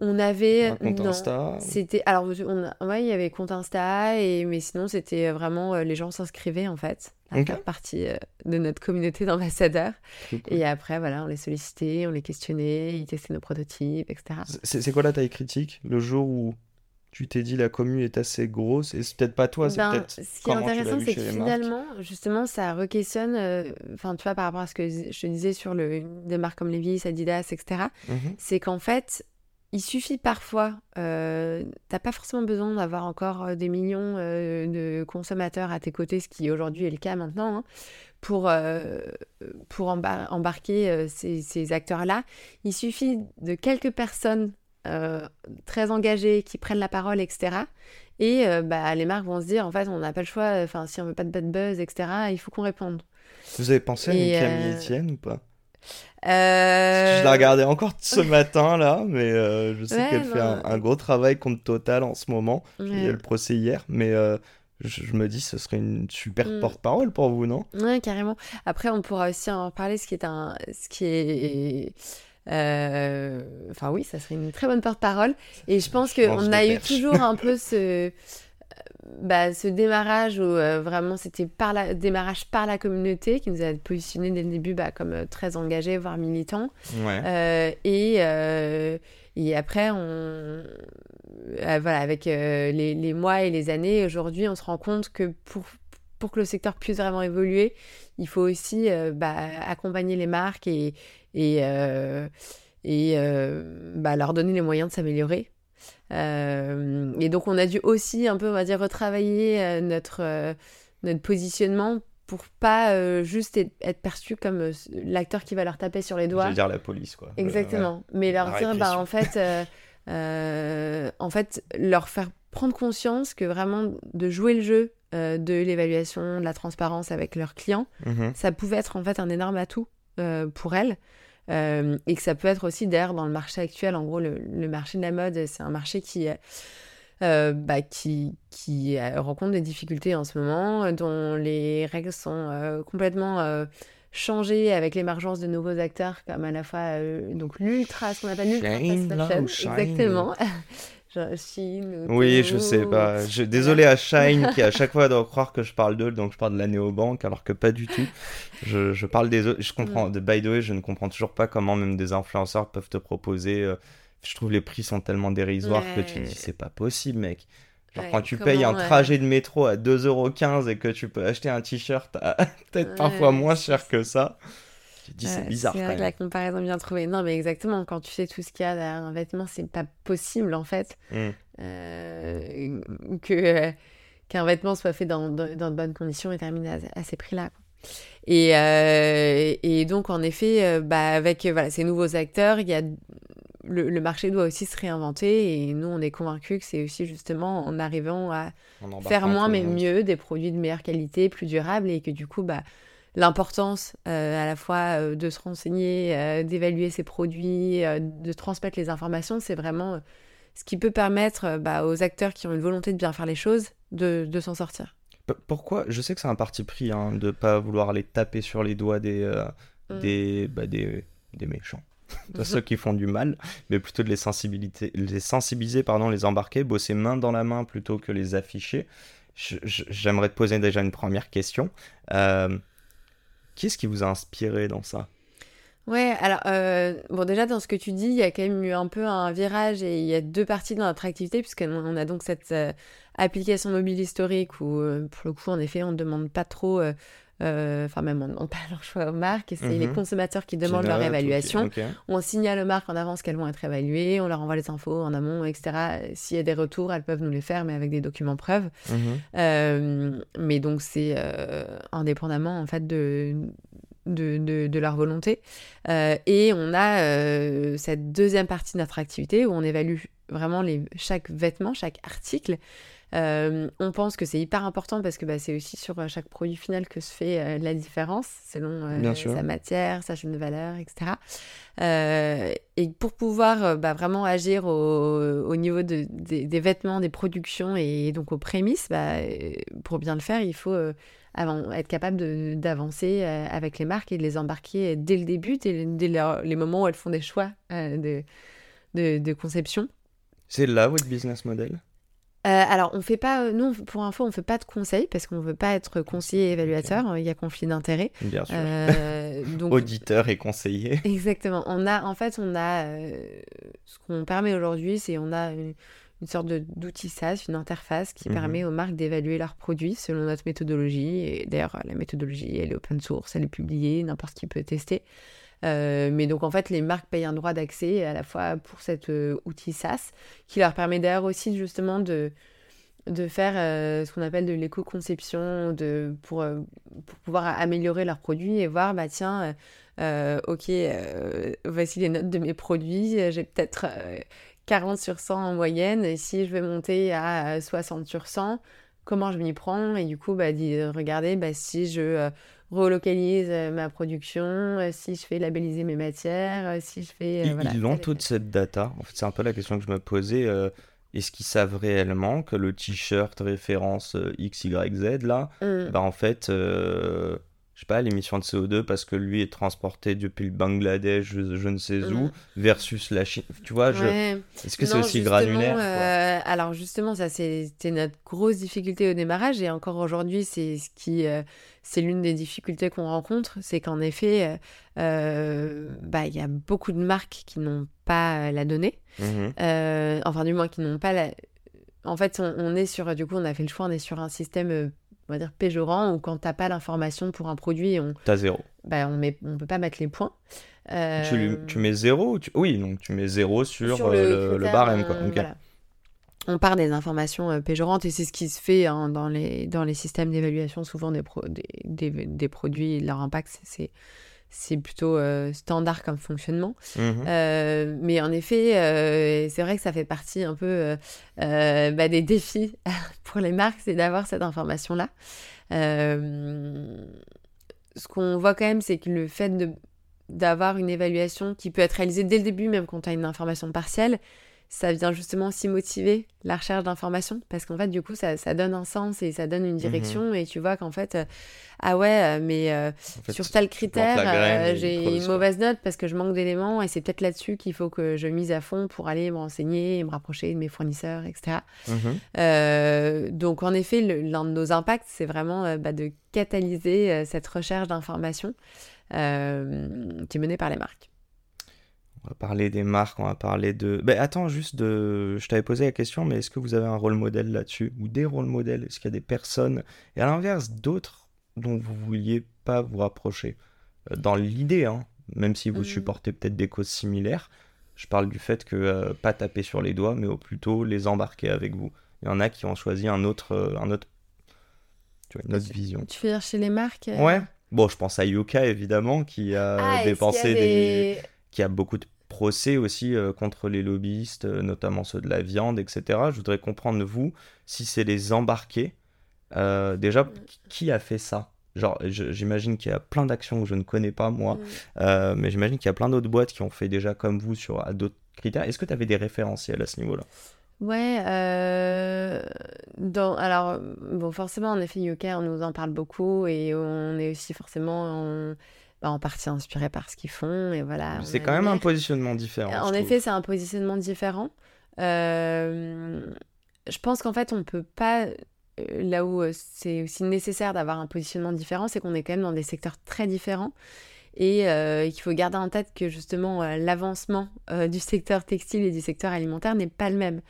On avait... Un compte non, Insta C'était... Alors, on ouais, il y avait compte Insta, et... mais sinon, c'était vraiment... euh, les gens s'inscrivaient, en fait, à Ok. faire partie euh, de notre communauté d'ambassadeurs. Cool. Et après, voilà, on les sollicitait, on les questionnait, ils testaient nos prototypes, etc. C'est, quoi la taille critique Le jour où tu t'es dit la commu est assez grosse, et c'est peut-être pas toi, c'est Ben, peut-être ce qui est intéressant, c'est que finalement, justement, ça re-questionne, euh, enfin, tu vois, par rapport à ce que je te disais sur le, des marques comme Levi's, Adidas, etc., Mhm. c'est qu'en fait, il suffit parfois, euh, t'as pas forcément besoin d'avoir encore euh, des millions euh, de consommateurs à tes côtés, ce qui aujourd'hui est le cas maintenant, hein, pour, euh, pour embar- embarquer ces, ces acteurs-là. Il suffit de quelques personnes très engagées qui prennent la parole, etc. Et bah, les marques vont se dire, en fait, on n'a pas le choix, enfin, si on veut pas de bad buzz, etc., il faut qu'on réponde. Vous avez pensé à une Camille Etienne ou pas? Euh, Je la regardais encore ce matin là, mais euh, je sais Ouais, qu'elle fait un, gros travail contre Total en ce moment. Il y ouais. a le procès hier, mais euh, je, je me dis ce serait une super Mm. porte-parole pour vous, non? Ouais, carrément. Après, on pourra aussi en parler, ce qui est un, ce qui est, enfin oui, ça serait une très bonne porte-parole. Et je pense qu'on a eu toujours un peu ce, bah, ce démarrage où euh, vraiment c'était par la démarrage par la communauté qui nous a positionné dès le début bah, comme euh, très engagés, voire militants. Ouais. Euh, et, euh, et après, on, voilà, avec les, les mois et les années, aujourd'hui, on se rend compte que pour, pour que le secteur puisse vraiment évoluer, il faut aussi bah, accompagner les marques et, et, et bah, leur donner les moyens de s'améliorer. Euh, et donc, on a dû aussi un peu, on va dire, retravailler euh, notre, euh, notre positionnement pour pas euh, juste être, être perçu comme l'acteur qui va leur taper sur les Je doigts. vais dire la police, quoi. Exactement. Mais leur La dire, bah, en fait, euh, en fait, leur faire prendre conscience que vraiment de jouer le jeu euh, de l'évaluation, de la transparence avec leurs clients. Mhm. ça pouvait être en fait un énorme atout euh, pour elles. Euh, et que ça peut être aussi d'ailleurs dans le marché actuel, en gros le, le marché de la mode, c'est un marché qui, euh, bah, qui, qui rencontrent des difficultés en ce moment, dont les règles sont complètement changées avec l'émergence de nouveaux acteurs comme à la fois donc l'ultra, ce qu'on appelle l'ultra exactement. Shine. Oui, je sais pas. Je... Désolé à Shine qui à chaque fois doit croire que je parle d'eux, donc je parle de la néobanque, alors que pas du tout. Je, je parle des autres. Je comprends. De by the way, je ne comprends toujours pas comment même des influenceurs peuvent te proposer. Euh, je trouve les prix sont tellement dérisoires que tu dis c'est pas possible, mec. Genre quand tu payes un trajet de métro à 2,15€ et que tu peux acheter un t-shirt à peut-être parfois moins cher que ça c'est bizarre. C'est vrai que la comparaison bien trouvée. Non, mais exactement, quand tu sais tout ce qu'il y a derrière un vêtement, c'est pas possible en fait mm. euh, que euh, qu'un vêtement soit fait dans, dans, de bonnes conditions et terminé à, ces prix-là. Et, euh, et, donc, en effet, bah, avec voilà, ces nouveaux acteurs, il y a le, le, marché doit aussi se réinventer et nous, on est convaincus que c'est aussi justement en arrivant à faire moins mais mieux, des produits de meilleure qualité, plus durables et que du coup, bah, l'importance euh, à la fois euh, de se renseigner, euh, d'évaluer ses produits, de transmettre les informations, c'est vraiment ce qui peut permettre bah, aux acteurs qui ont une volonté de bien faire les choses de, s'en sortir. Pourquoi Je sais que c'est un parti pris hein, de ne pas vouloir aller taper sur les doigts des, mm. des, bah, des, des, méchants, de ceux qui font du mal, mais plutôt de les, sensibiliser, les sensibiliser, pardon, les embarquer, bosser main dans la main plutôt que les afficher. J'aimerais te poser déjà une première question. Qu'est-ce qui vous a inspiré dans ça? Ouais, alors, euh, bon, déjà, dans ce que tu dis, il y a quand même eu un peu un virage et il y a deux parties dans notre activité, puisqu'on a donc cette euh, application mobile historique où, euh, pour le coup, en effet, on ne demande pas trop enfin même on demande pas leur choix aux marques, c'est les mhm. consommateurs qui demandent leur évaluation. On signale aux marques en avance qu'elles vont être évaluées, on leur envoie les infos en amont, etc. S'il y a des retours, elles peuvent nous les faire, mais avec des documents preuves. Mhm. mais donc c'est indépendamment en fait de, de, de, leur volonté. Euh, et on a euh, cette deuxième partie de notre activité où on évalue vraiment les, chaque vêtement, chaque article. Euh, on pense que c'est hyper important parce que bah, c'est aussi sur chaque produit final que se fait la différence selon sa matière, sa chaîne de valeur, etc. et pour pouvoir bah, vraiment agir au, au niveau de, des vêtements, des productions et donc aux prémices, bah, pour bien le faire, il faut avant, être capable d'avancer euh, avec les marques et de les embarquer dès le début, dès, les moments où elles font des choix euh, de, de, de, conception. C'est là votre business model? euh, alors, on fait pas, nous, pour info, on fait pas de conseils parce qu'on veut pas être conseiller et évaluateur. Il y a conflit d'intérêts. Bien sûr. donc... Auditeur et conseiller. Exactement. On a, en fait, on a, ce qu'on permet aujourd'hui, c'est on a une sorte d'outil SaaS, une interface qui mhm. permet aux marques d'évaluer leurs produits selon notre méthodologie. Et d'ailleurs, la méthodologie, elle est open source, elle est publiée, n'importe qui peut tester. Euh, mais donc en fait, les marques payent un droit d'accès à la fois pour cet euh, outil SaaS, qui leur permet d'ailleurs aussi justement de, de faire euh, ce qu'on appelle de l'éco-conception de, pour, pour pouvoir améliorer leurs produits et voir, bah tiens, ok, voici les notes de mes produits, j'ai peut-être 40 sur 100 en moyenne. Et si je vais monter à 60 sur 100, comment je m'y prends? Et du coup, bah, regardez bah, si je relocalise euh, ma production, euh, si je fais labelliser mes matières, si je fais... ils ont toute cette data. En fait, c'est un peu la question que je me posais. Est-ce qu'ils savent réellement que le t-shirt référence XYZ, là, mmh. bah, en fait je sais pas, l'émission de CO2 parce que lui est transporté depuis le Bangladesh, je, ne sais où, mm. versus la Chine. Tu vois, je... est-ce que c'est aussi granulaire euh, Alors justement, ça c'était notre grosse difficulté au démarrage et encore aujourd'hui, c'est ce qui, euh, c'est l'une des difficultés qu'on rencontre, c'est qu'en effet, euh, bah il y a beaucoup de marques qui n'ont pas la donnée, mm-hmm. enfin du moins qui n'ont pas la. En fait, on, on, est sur, du coup, on a fait le choix, on est sur un système on va dire péjorant ou quand t'as pas l'information pour un produit on t'as zéro. Bah on met on peut pas mettre les points. Tu, tu, mets zéro oui donc tu mets zéro sur, le, le, barème quoi. euh, on part des informations euh, péjorantes et c'est ce qui se fait hein, dans les dans les systèmes d'évaluation souvent des, pro, des, des, des, produits leur impact c'est c'est plutôt euh, standard comme fonctionnement. Mhm. Euh, mais en effet, euh, c'est vrai que ça fait partie un peu bah, des défis pour les marques, c'est d'avoir cette information-là. ce qu'on voit quand même, c'est que le fait d'avoir une évaluation qui peut être réalisée dès le début, même quand tu as une information partielle, ça vient justement aussi motiver la recherche d'informations parce qu'en fait du coup ça, ça, donne un sens et ça donne une direction et tu vois qu'en fait euh, ah ouais mais euh, sur tel critère euh, j'ai une mauvaise note parce que je manque d'éléments et c'est peut-être là-dessus qu'il faut que je mise à fond pour aller me renseigner et me rapprocher de mes fournisseurs etc mhm. donc en effet l'un de nos impacts c'est vraiment bah, de catalyser cette recherche d'informations qui est menée par les marques on va parler des marques, on va parler de... Ben attends, juste de... Je t'avais posé la question, mais est-ce que vous avez un rôle modèle là-dessus Ou des rôles modèles? Est-ce qu'il y a des personnes? Et à l'inverse, d'autres dont vous vouliez pas vous rapprocher euh, Dans l'idée, hein, même si vous mmh. supportez peut-être des causes similaires, je parle du fait que euh, pas taper sur les doigts, mais au plutôt les embarquer avec vous. Il y en a qui ont choisi un autre, euh, un autre, tu vois, une autre vision. Tu veux dire chez les marques Ouais. Bon, je pense à Yuka évidemment, qui a ah, dépensé des... qui a beaucoup de procès aussi euh, contre les lobbyistes, euh, notamment ceux de la viande, etc. Je voudrais comprendre, vous, si c'est les embarqués. Euh, déjà, qui a fait ça? Genre, j'imagine qu'il y a plein d'actions que je ne connais pas, moi, mais j'imagine qu'il y a plein d'autres boîtes qui ont fait déjà comme vous sur d'autres critères. Est-ce que tu avais des référentiels à ce niveau-là? Ouais, dans, alors, bon, forcément, en effet, Yoka, on nous en parle beaucoup et on est aussi forcément bah, en partie inspiré par ce qu'ils font. Et voilà. C'est quand même un positionnement différent. En effet, c'est un positionnement différent. Euh, je pense qu'en fait, on ne peut pas. Euh, là où euh, c'est aussi nécessaire d'avoir un positionnement différent, c'est qu'on est quand même dans des secteurs très différents et qu'il faut garder en tête que justement l'avancement du secteur textile et du secteur alimentaire n'est pas le même.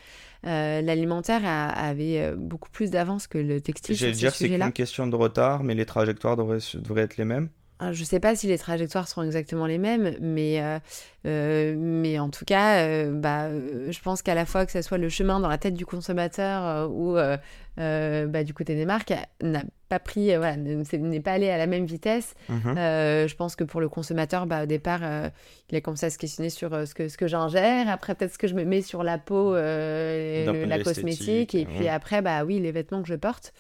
L'alimentaire avait beaucoup plus d'avance que le textile. J'allais dire c'est une question de retard, mais les trajectoires devraient, devraient être les mêmes. Je ne sais pas si les trajectoires seront exactement les mêmes, mais, euh, euh, mais en tout cas, euh, bah, je pense qu'à la fois que ce soit le chemin dans la tête du consommateur ou bah, du côté des marques, n'a pas pris, voilà, n'est pas allé à la même vitesse. Mhm. je pense que pour le consommateur, bah, au départ, il a commencé à se questionner sur ce que, ce que j'ingère, après peut-être ce que je me mets sur la peau, la cosmétique, et puis après, bah oui, les vêtements que je porte.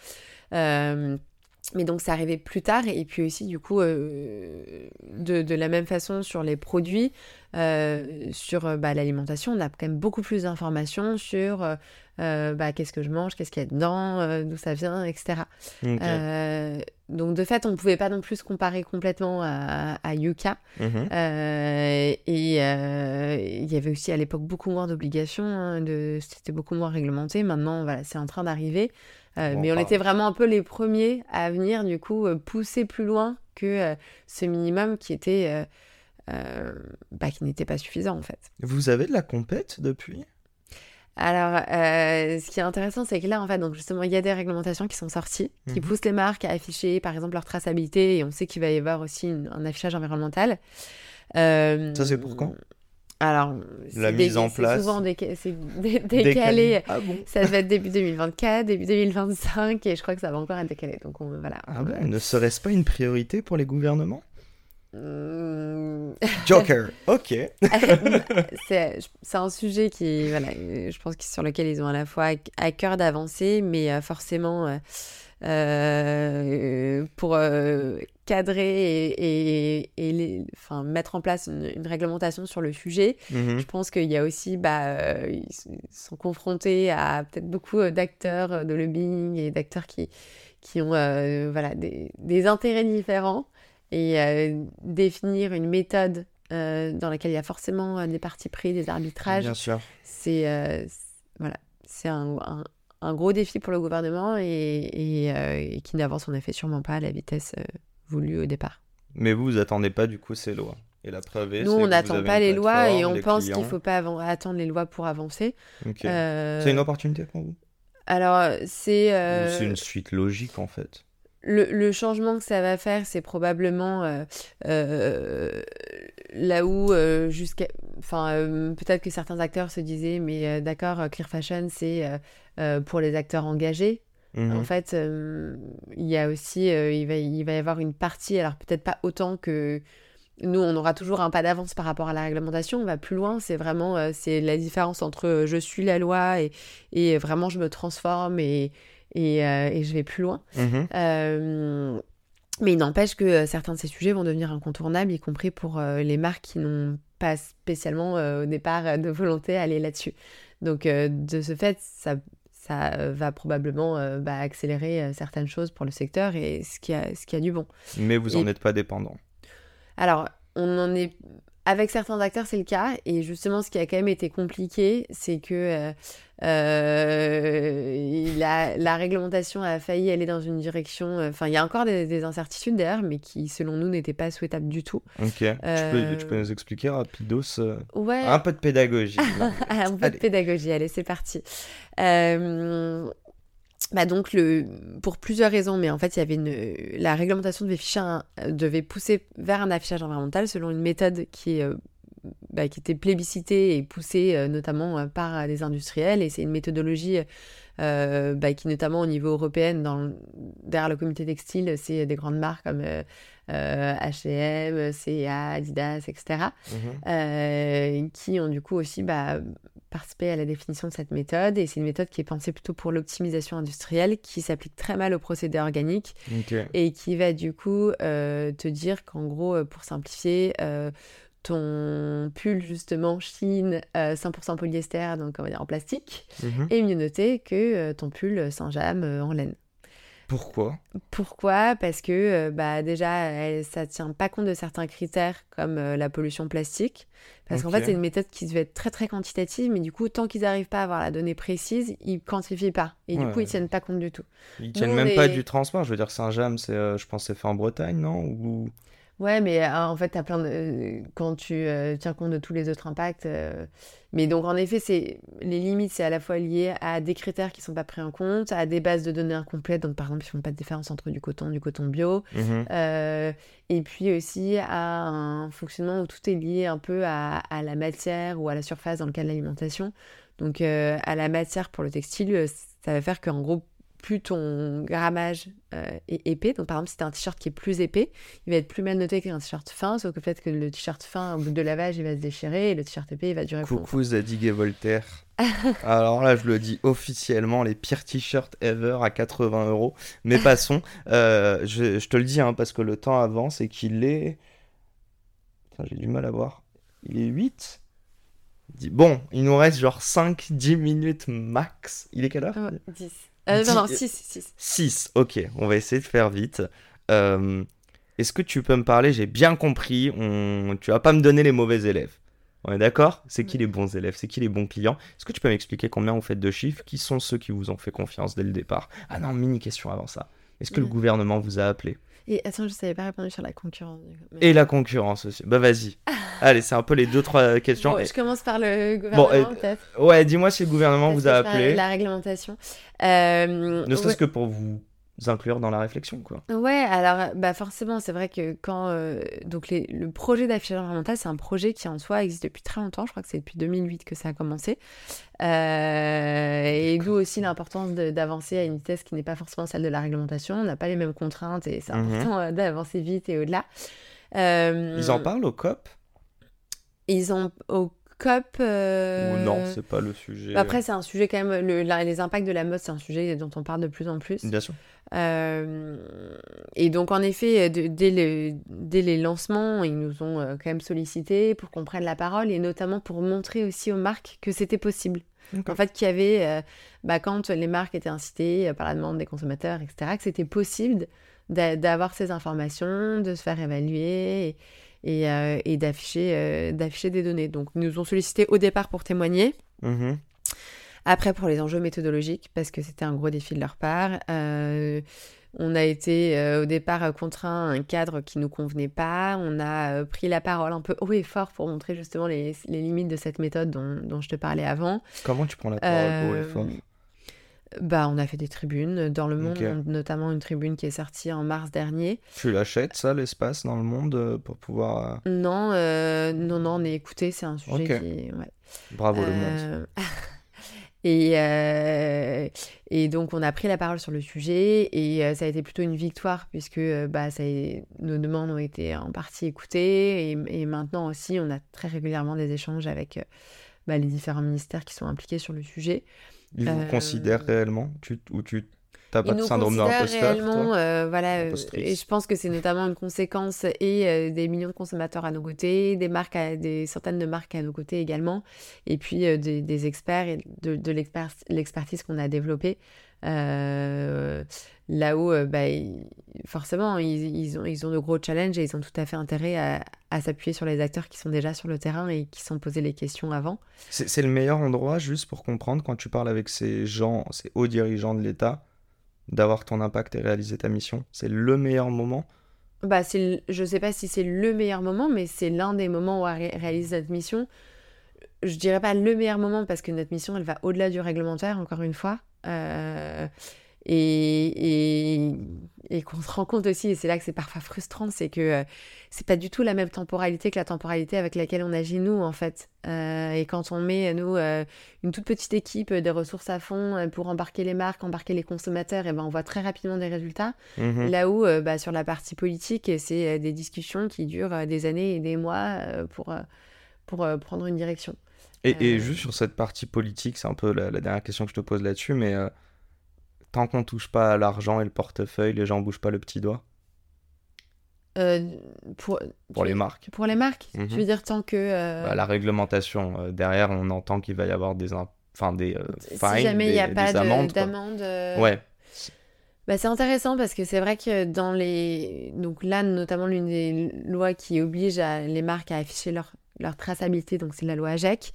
Mais donc ça arrivait plus tard et puis aussi du coup euh, de, de, la même façon sur les produits, euh, sur euh, bah, l'alimentation, on a quand même beaucoup plus d'informations sur bah, qu'est-ce que je mange, qu'est-ce qu'il y a dedans, d'où ça vient, etc. donc de fait on ne pouvait pas non plus se comparer complètement à, à Yuka. Mhm. et il y avait aussi à l'époque beaucoup moins d'obligations, hein, c'était beaucoup moins réglementé. Maintenant voilà, c'est en train d'arriver. Euh, mais on était vraiment un peu les premiers à venir, du coup, euh, pousser plus loin que euh, ce minimum qui était. Bah, qui n'était pas suffisant, en fait. Vous avez de la compète depuis? Alors, ce qui est intéressant, c'est que là, en fait, donc justement, il y a des réglementations qui sont sorties, qui mhm. poussent les marques à afficher, par exemple, leur traçabilité, et on sait qu'il va y avoir aussi un affichage environnemental. Ça, c'est pour quand? Alors, la mise en place. souvent c'est décalé. Ah bon? Ça va être début 2024, début 2025, et je crois que ça va encore être décalé. Donc voilà. Ah bon, ne serait-ce pas une priorité pour les gouvernements? Hmm. Joker, ok. c'est un sujet qui, voilà, je pense sur lequel ils ont à la fois à cœur d'avancer, mais euh, forcément, euh, pour euh, cadrer et, et, enfin, mettre en place une, réglementation sur le sujet. Mhm. Je pense qu'il y a aussi, bah, euh, ils sont confrontés à peut-être beaucoup d'acteurs de lobbying et d'acteurs qui, qui ont voilà, des, des, intérêts différents et définir une méthode dans laquelle il y a forcément des partis pris, des arbitrages. Bien sûr. C'est voilà, c'est un, un gros défi pour le gouvernement et, euh, qui n'avance en effet sûrement pas à la vitesse euh, voulue au départ. Mais vous, vous attendez pas du coup ces lois et la preuve Nous, on n'attend pas les lois et on pense qu'il ne faut pas attendre les lois pour avancer. Euh, c'est une opportunité pour vous? Alors, c'est... C'est une suite logique en fait? Le, changement que ça va faire, c'est probablement là où jusqu'à enfin peut-être que certains acteurs se disaient mais d'accord Clear Fashion c'est euh, pour les acteurs engagés. Mhm. En fait, euh, il y a aussi, euh, il, va, il va y avoir une partie, alors peut-être pas autant que nous, on aura toujours un pas d'avance par rapport à la réglementation. On va plus loin. C'est vraiment c'est la différence entre je suis la loi et, et vraiment je me transforme et, et, et je vais plus loin. Mhm. mais il n'empêche que certains de ces sujets vont devenir incontournables, y compris pour les marques qui n'ont pas spécialement au départ de volonté à aller là-dessus. Donc, de ce fait, ça, ça va probablement bah, accélérer certaines choses pour le secteur et ce qui a, ce qui a du bon. Mais vous n'en êtes pas dépendant. Alors, on en est avec certains acteurs, c'est le cas. Et justement, ce qui a quand même été compliqué, c'est que euh, euh, la, réglementation a failli aller dans une direction. Euh, enfin, il y a encore des, incertitudes d'ailleurs, mais qui, selon nous, n'étaient pas souhaitables du tout. Ok. Tu, peux, nous expliquer rapidos ouais. Un peu de pédagogie. un peu de pédagogie, allez, c'est parti. Bah donc le, pour plusieurs raisons, mais en fait il y avait une, la réglementation devait, devait pousser vers un affichage environnemental selon une méthode qui, euh, bah, qui était plébiscitée et poussée euh, notamment euh, par des industriels et c'est une méthodologie bah, qui notamment au niveau européen, dans, derrière le comité textile, c'est des grandes marques comme H&M, CA, Adidas, etc. Mmh qui ont du coup aussi bah, participer à la définition de cette méthode. Et c'est une méthode qui est pensée plutôt pour l'optimisation industrielle, qui s'applique très mal aux procédés organiques et qui va du coup euh, te dire qu'en gros, euh, pour simplifier, euh, ton pull justement Chine 100% polyester, donc on va dire en plastique, mhm. est mieux noté que ton pull Saint-James en laine. Pourquoi? Pourquoi? Parce que euh, bah, déjà, ça ne tient pas compte de certains critères comme euh, la pollution plastique. Parce qu'en fait, c'est une méthode qui devait être très très quantitative, mais du coup, tant qu'ils n'arrivent pas à avoir la donnée précise, ils ne quantifient pas. Et du coup, ils ne tiennent pas compte du tout. Ils ne tiennent même pas du transport. Je veux dire, Saint-James, euh, je pense c'est fait en Bretagne, non? Ou... Ouais, mais euh, en fait, as plein de... Euh, quand tu euh, tiens compte de tous les autres impacts. Mais donc, en effet, c'est les limites, c'est à la fois lié à des critères qui ne sont pas pris en compte, à des bases de données incomplètes. Donc, par exemple, ils ne font pas de différence entre du coton, du coton bio. Mmh et puis aussi à un fonctionnement où tout est lié un peu à, à la matière ou à la surface dans le cas de l'alimentation. Donc, à la matière pour le textile, ça va faire qu'en gros, plus ton grammage euh, est épais. Donc, par exemple, si tu as un t-shirt qui est plus épais, il va être plus mal noté qu'un t-shirt fin, sauf que peut-être que le t-shirt fin, au bout de lavage, il va se déchirer et le t-shirt épais, il va durer Coucou plus Zadig et Voltaire. Alors là, je le dis officiellement, les pires t-shirts ever à 80 euros. Mais passons. Euh, je, je, te le dis, hein, parce que le temps avance et qu'il est. J'ai du mal à voir. Il est 8 Bon, il nous reste genre 5-10 minutes max. Il est quelle heure? 10. Euh, non, non, 6, 6. 6, ok, on va essayer de faire vite. Euh, est-ce que tu peux me parler J'ai bien compris, on... tu vas pas me donner les mauvais élèves. On est d'accord? C'est qui les bons élèves? C'est qui les bons clients? Est-ce que tu peux m'expliquer combien vous faites de chiffres? Qui sont ceux qui vous ont fait confiance dès le départ? Ah non, mini question avant ça. Est-ce que le gouvernement vous a appelé? Et attends, je savais pas répondre sur la concurrence. Et la concurrence aussi. Bah vas-y. Allez, c'est un peu les deux, trois questions. je commence par le gouvernement, peut-être. Ouais, dis-moi si le gouvernement vous a appelé. La réglementation. Euh, ne serait-ce que pour vous inclure dans la réflexion, quoi. Ouais, alors, bah forcément, c'est vrai que quand... Euh, donc, les, le projet d'affichage environnemental, c'est un projet qui, en soi, existe depuis très longtemps. Je crois que c'est depuis 2008 que ça a commencé. Euh, et d'où aussi l'importance d'avancer à une vitesse qui n'est pas forcément celle de la réglementation. On n'a pas les mêmes contraintes et c'est mhm. important d'avancer vite et au-delà. Ils en parlent au COP? Ils ont au COP. Euh... Ou non, c'est pas le sujet. Bah, après, c'est un sujet quand même. Le, les impacts de la mode, c'est un sujet dont on parle de plus en plus. Bien sûr. Euh... Et donc, en effet, dès, les, dès les lancements, ils nous ont euh, quand même sollicité pour qu'on prenne la parole et notamment pour montrer aussi aux marques que c'était possible. En fait, qu'il y avait, euh, bah, quand les marques étaient incitées par la demande des consommateurs, etc., que c'était possible d'avoir ces informations, de se faire évaluer. Et, et, euh, et d'afficher, euh, d'afficher des données. Donc, ils nous ont sollicité au départ pour témoigner. Mm-hmm. Après, pour les enjeux méthodologiques, parce que c'était un gros défi de leur part. Euh, on a été au départ contraint à un cadre qui ne nous convenait pas. On a pris la parole un peu haut et fort pour montrer justement les, les limites de cette méthode dont, dont, je te parlais avant. Comment tu prends la parole haut et fort? Bah, on a fait des tribunes dans le monde, notamment une tribune qui est sortie en mars dernier. Tu l'achètes ça, l'espace dans le monde euh, pour pouvoir. Euh, non, euh, non, non, on est écouté, c'est un sujet qui. Ouais. Bravo le monde. et, et donc on a pris la parole sur le sujet et ça a été plutôt une victoire puisque bah, ça nos demandes ont été en partie écoutées et, et, maintenant aussi on a très régulièrement des échanges avec bah, les différents ministères qui sont impliqués sur le sujet. Ils vous considèrent réellement? Tu, ou tu T'as pas de syndrome de l'imposteur, réellement, euh, voilà, euh, et je pense que c'est notamment une conséquence et euh, des millions de consommateurs à nos côtés, des marques, à- des centaines de marques à nos côtés également, et puis euh, des, des experts et de, de l'expert- l'expertise qu'on a développée. Là-haut, euh, bah, forcément, ils, ils ont, ils ont de gros challenges et ils ont tout à fait intérêt à, à s'appuyer sur les acteurs qui sont déjà sur le terrain et qui sont posés les questions avant. C'est le meilleur endroit, juste pour comprendre, quand tu parles avec ces gens, ces hauts dirigeants de l'État, d'avoir ton impact et réaliser ta mission. C'est le meilleur moment? Bah, le- je sais pas si c'est le meilleur moment, mais c'est l'un des moments où on ré- réalise notre mission. Je dirais pas le meilleur moment parce que notre mission, elle va au-delà du réglementaire, encore une fois. Euh, et, et, et qu'on se rend compte aussi, et c'est là que c'est parfois frustrant, c'est que euh, c'est pas du tout la même temporalité que la temporalité avec laquelle on agit nous, en fait. Euh, et quand on met, nous, euh, une toute petite équipe, euh, des ressources à fond pour embarquer les marques, embarquer les consommateurs, et ben on voit très rapidement des résultats. Mhm. Là où, bah, sur la partie politique, c'est des discussions qui durent des années et des mois pour, pour prendre une direction. Et, et juste sur cette partie politique, c'est un peu la, la dernière question que je te pose là-dessus, mais tant qu'on touche pas à l'argent et le portefeuille, les gens bougent pas le petit doigt? Euh, pour, les marques. Pour les marques? Mhm. Tu veux dire tant que... euh, Bah, la réglementation, euh, derrière, on entend qu'il va y avoir des, enfin, des fines, si jamais il n'y a pas d'amende... Ouais. Bah, c'est intéressant parce que c'est vrai que dans les... Donc là, notamment, l'une des lois qui oblige à- les marques à afficher leur, leur traçabilité, donc c'est la loi AGEC.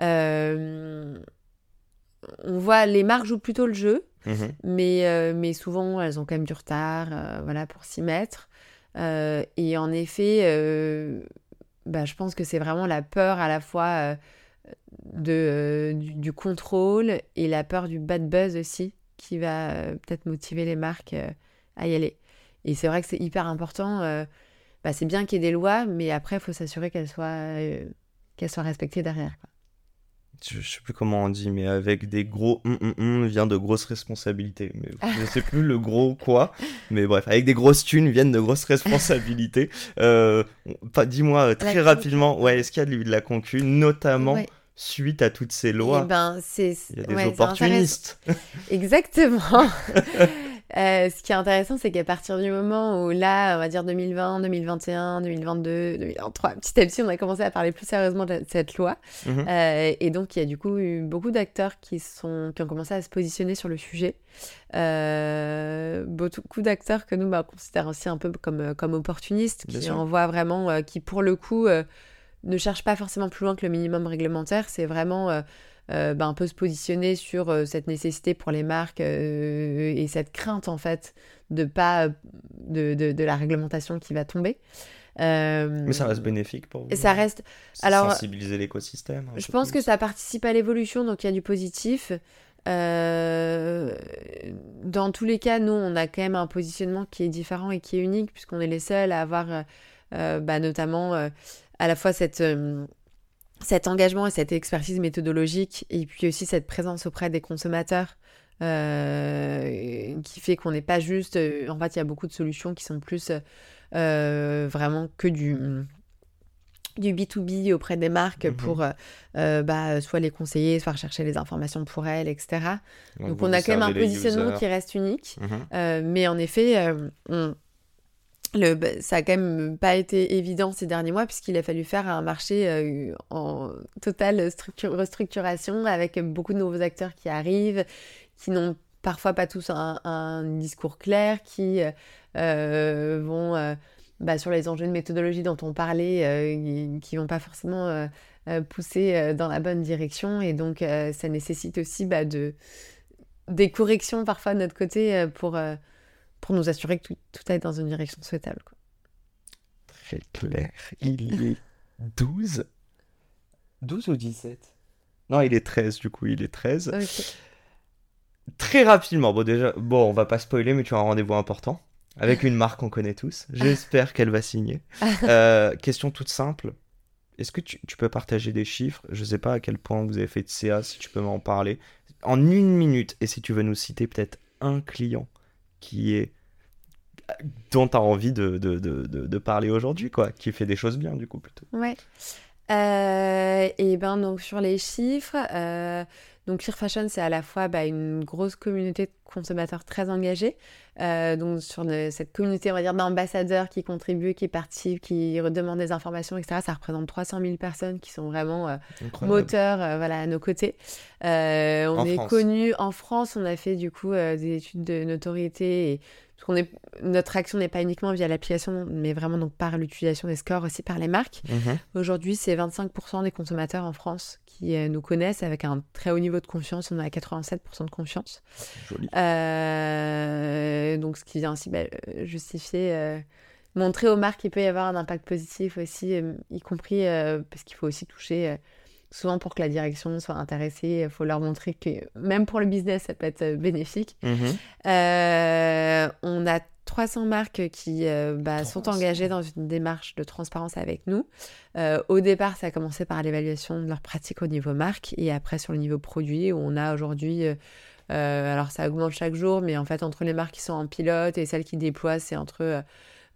Euh, On voit les marques jouent plutôt le jeu, Mhm. mais, euh, mais souvent elles ont quand même du retard euh, voilà, pour s'y mettre. Euh, et en effet, bah, je pense que c'est vraiment la peur à la fois de, du, du contrôle et la peur du bad buzz aussi qui va peut-être motiver les marques à y aller. Et c'est vrai que c'est hyper important. bah, c'est bien qu'il y ait des lois, mais après, il faut s'assurer qu'elles soient, qu'elles soient respectées derrière. quoi. Je, je sais plus comment on dit, mais avec des gros hum, hum, hum vient de grosses responsabilités. Mais je sais plus le gros quoi. Mais bref, avec des grosses thunes viennent de grosses responsabilités. Euh, Dis-moi euh, très rapidement, ouais, est-ce qu'il y a de, la concu, notamment Ouais. suite à toutes ces Eh lois ben, c'est, Il y a des ouais, opportunistes. Exactement. Euh, ce qui est intéressant, c'est qu'à partir du moment où là, on va dire 2020, 2021, 2022, 2023, petit à petit, on a commencé à parler plus sérieusement de cette loi. Mhm. Euh, et donc, il y a du coup eu beaucoup d'acteurs qui, sont, qui ont commencé à se positionner sur le sujet. Euh, beaucoup d'acteurs que nous, bah, on considère aussi un peu comme, comme opportunistes, qui en voient vraiment, qui pour le coup ne cherchent pas forcément plus loin que le minimum réglementaire. C'est vraiment euh, euh, bah, un peu se positionner sur euh, cette nécessité pour les marques euh, et cette crainte en fait de pas de, de, de la réglementation qui va tomber. Euh, Mais ça reste bénéfique pour vous. et ça reste C'est alors, sensibiliser l'écosystème. un je pense que ça participe à l'évolution, donc il y a du positif. Euh, dans tous les cas, nous, on a quand même un positionnement qui est différent et qui est unique, puisqu'on est les seuls à avoir euh, euh, bah, notamment euh, à la fois cette, euh, cet engagement et cette expertise méthodologique, et puis aussi cette présence auprès des consommateurs. euh, qui fait qu'on n'est pas juste. euh, en fait, il y a beaucoup de solutions qui sont plus euh, vraiment que du, du B2B auprès des marques Mhm. pour euh, bah, soit les conseiller, soit rechercher les informations pour elles, etc. Donc, on a quand même un positionnement users. qui reste unique. Mhm. Euh, mais en effet, euh, on- le, bah, ça a quand même pas été évident ces derniers mois puisqu'il a fallu faire un marché euh, en totale restructuration avec beaucoup de nouveaux acteurs qui arrivent, qui n'ont parfois pas tous un, discours clair, qui euh, vont euh, bah, sur les enjeux de méthodologie dont on parlait, qui vont pas forcément pousser dans la bonne direction. Et donc, ça nécessite aussi bah, de, des corrections parfois de notre côté pour, pour nous assurer que tout, tout aille dans une direction souhaitable. quoi. Très clair. Il est 12 12 ou 17 Non, il est 13 du coup, il est 13. Ok. Très rapidement, bon déjà, bon on va pas spoiler mais tu as un rendez-vous important avec une marque qu'on connaît tous. J'espère qu'elle va signer. Euh, question toute simple. Est-ce que tu, tu peux partager des chiffres? Je sais pas à quel point vous avez fait de CA, si tu peux m'en parler. En une minute, et si tu veux nous citer peut-être un client qui est dont tu as envie de, de, de, de- parler aujourd'hui, quoi, qui fait des choses bien du coup plutôt. Ouais. Euh, et ben donc sur les chiffres, euh, donc Clear Fashion c'est à la fois bah, une grosse communauté de consommateurs très engagés. Euh, donc sur cette communauté on va dire d'ambassadeurs qui contribuent, qui participent, qui redemandent des informations, etc. Ça représente 300 000 personnes qui sont vraiment euh, moteurs euh, voilà, à nos côtés. On En est France. connu en France, on a fait du coup des études de notoriété et parce qu'on est, notre action n'est pas uniquement via l'application, mais vraiment donc par l'utilisation des scores aussi par les marques. Mhm. Aujourd'hui, c'est 25% des consommateurs en France qui euh, nous connaissent avec un très haut niveau de confiance. On est à 87% de confiance. Joli. Euh, donc, ce qui vient aussi bah, justifier, euh, montrer aux marques qu'il peut y avoir un impact positif aussi, y compris parce qu'il faut aussi toucher. Souvent, pour que la direction soit intéressée, il faut leur montrer que même pour le business, ça peut être euh, bénéfique. Mhm. Euh, on a 300 marques qui euh, bah, sont 300. engagées dans une démarche de transparence avec nous. Euh, au départ, ça a commencé par l'évaluation de leurs pratiques au niveau marque et après sur le niveau produit où on a aujourd'hui, alors ça augmente chaque jour, mais en fait entre les marques qui sont en pilote et celles qui déploient, c'est entre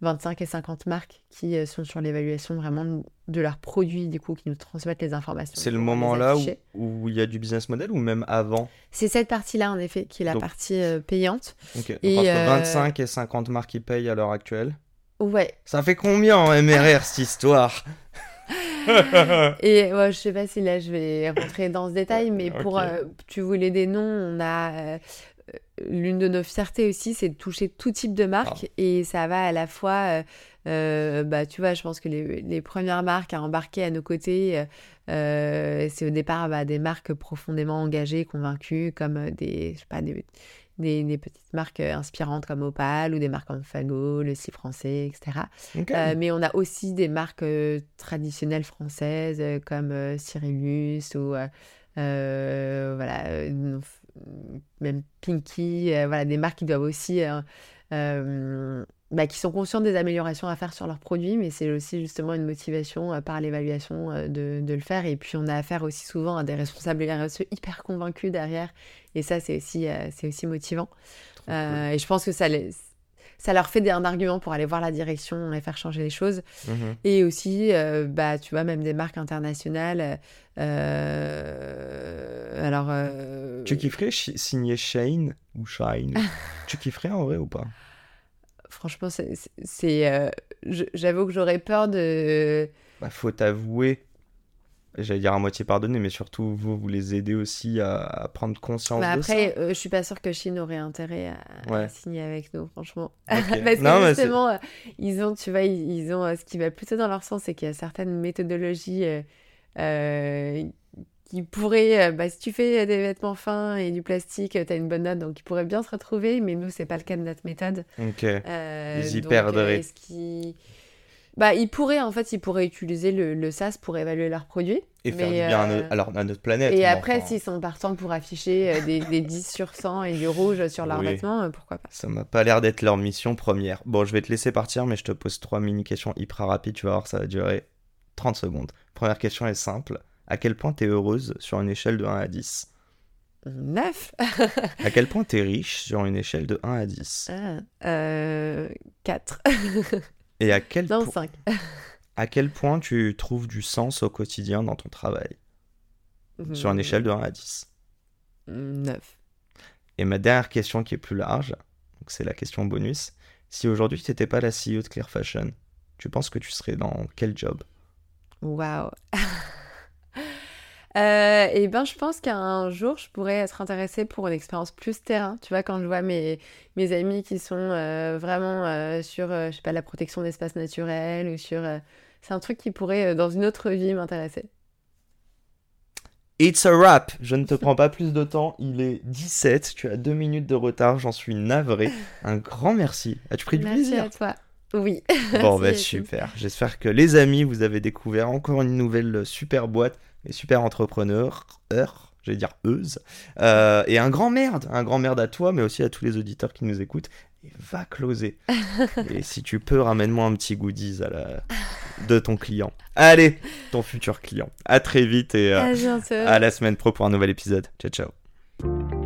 25 et 50 marques qui euh, sont sur l'évaluation vraiment de leurs produits du coup qui nous transmettent les informations. C'est le moment là où, où il y a du business model ou même avant C'est cette partie-là en effet qui est la Donc- partie euh, payante. Ok. Donc, Et, entre euh, 25 et 50 marques qui payent à l'heure actuelle. Ouais, Ça fait combien en MRR cette histoire? Et ouais, je sais pas si là je vais rentrer dans ce détail, mais pour euh, tu voulais des noms, on a euh, euh, l'une de nos fiertés aussi, c'est de toucher tout type de marque. Et ça va à la fois, euh, euh, bah tu vois, je pense que les, les premières marques à embarquer à nos côtés, euh, c'est au départ bah, des marques profondément engagées, convaincues, comme des, je sais pas, des, des, des petites marques inspirantes comme Opal ou des marques comme Fago, le Si français, etc. Euh, mais on a aussi des marques traditionnelles françaises comme Cyrillus ou euh, voilà, même Pinky, euh, voilà, des marques qui doivent aussi, euh, euh, bah, qui sont conscientes des améliorations à faire sur leurs produits, mais c'est aussi justement une motivation par l'évaluation de, de le faire. Et puis on a affaire aussi souvent à des responsables RSE hyper convaincus derrière, et ça c'est aussi, c'est aussi motivant. Et je pense que ça ça leur fait un argument pour aller voir la direction et faire changer les choses. Mhm. Et aussi, euh, bah, tu vois, même des marques internationales. euh, alors, euh, Tu kifferais signer Shane ou Shine? Tu kifferais en vrai ou pas? Franchement, c'est, j'avoue que j'aurais peur de. bah, Faut t'avouer, j'allais dire à moitié pardonner, mais surtout vous, vous les aidez aussi à, à prendre conscience Bah, de après, euh, je suis pas sûre que Chine aurait intérêt à, signer avec nous, franchement. ça. Parce que Non, justement, euh, ils ont, tu vois, ils, ils ont euh, ce qui va plutôt dans leur sens, c'est qu'il y a certaines méthodologies qui pourraient, bah, si tu fais des vêtements fins et du plastique, tu as une bonne note, donc ils pourraient bien se retrouver, mais nous, c'est pas le cas de notre méthode. Ok. Ils y donc, perdraient. Bah, ils pourraient, en fait, ils pourraient utiliser le, le SaaS pour évaluer leurs produits. Et faire mais, du bien à, euh, alors, à notre planète. Et après, s'ils sont partants pour afficher euh, des, des 10 sur 100 et du rouge sur leurs Oui. vêtements, euh, pourquoi pas Ça m'a pas l'air d'être leur mission première. Bon, je vais te laisser partir, mais je te pose trois mini-questions hyper rapides. Tu vas voir, ça va durer 30 secondes. Première question est simple. À quel point t'es heureuse sur une échelle de 1 à 10 9 À quel point t'es riche sur une échelle de 1 à 10 euh, 4 Et à quel, Non, po- 5. à quel point tu trouves du sens au quotidien dans ton travail? Sur Hmm. une échelle de 1 à 10 9. Et ma dernière question qui est plus large, donc c'est la question bonus. Si aujourd'hui tu n'étais pas la CEO de Clear Fashion, tu penses que tu serais dans quel job? Waouh Euh, et ben, je pense qu'un jour, je pourrais être intéressée pour une expérience plus terrain. Tu vois, quand je vois mes, mes amis qui sont euh, vraiment euh, sur, euh, je sais pas, la protection d'espaces naturels ou sur... c'est un truc qui pourrait, dans une autre vie, m'intéresser. It's a wrap. Je ne te prends pas plus de temps. Il est 17. Tu as deux minutes de retard. J'en suis navré. Un grand merci. As-tu pris du Merci plaisir? à toi. Oui. Bon, Merci, bah super. J'espère que les amis, vous avez découvert encore une nouvelle super boîte et super entrepreneur. Heure, je vais dire euse. Euh, et un grand merde. Un grand merde à toi, mais aussi à tous les auditeurs qui nous écoutent. Et va closer. et si tu peux, ramène-moi un petit goodies à la... de ton client. Allez, ton futur client. À très vite et. euh, À à la semaine pro pour un nouvel épisode. Ciao, ciao.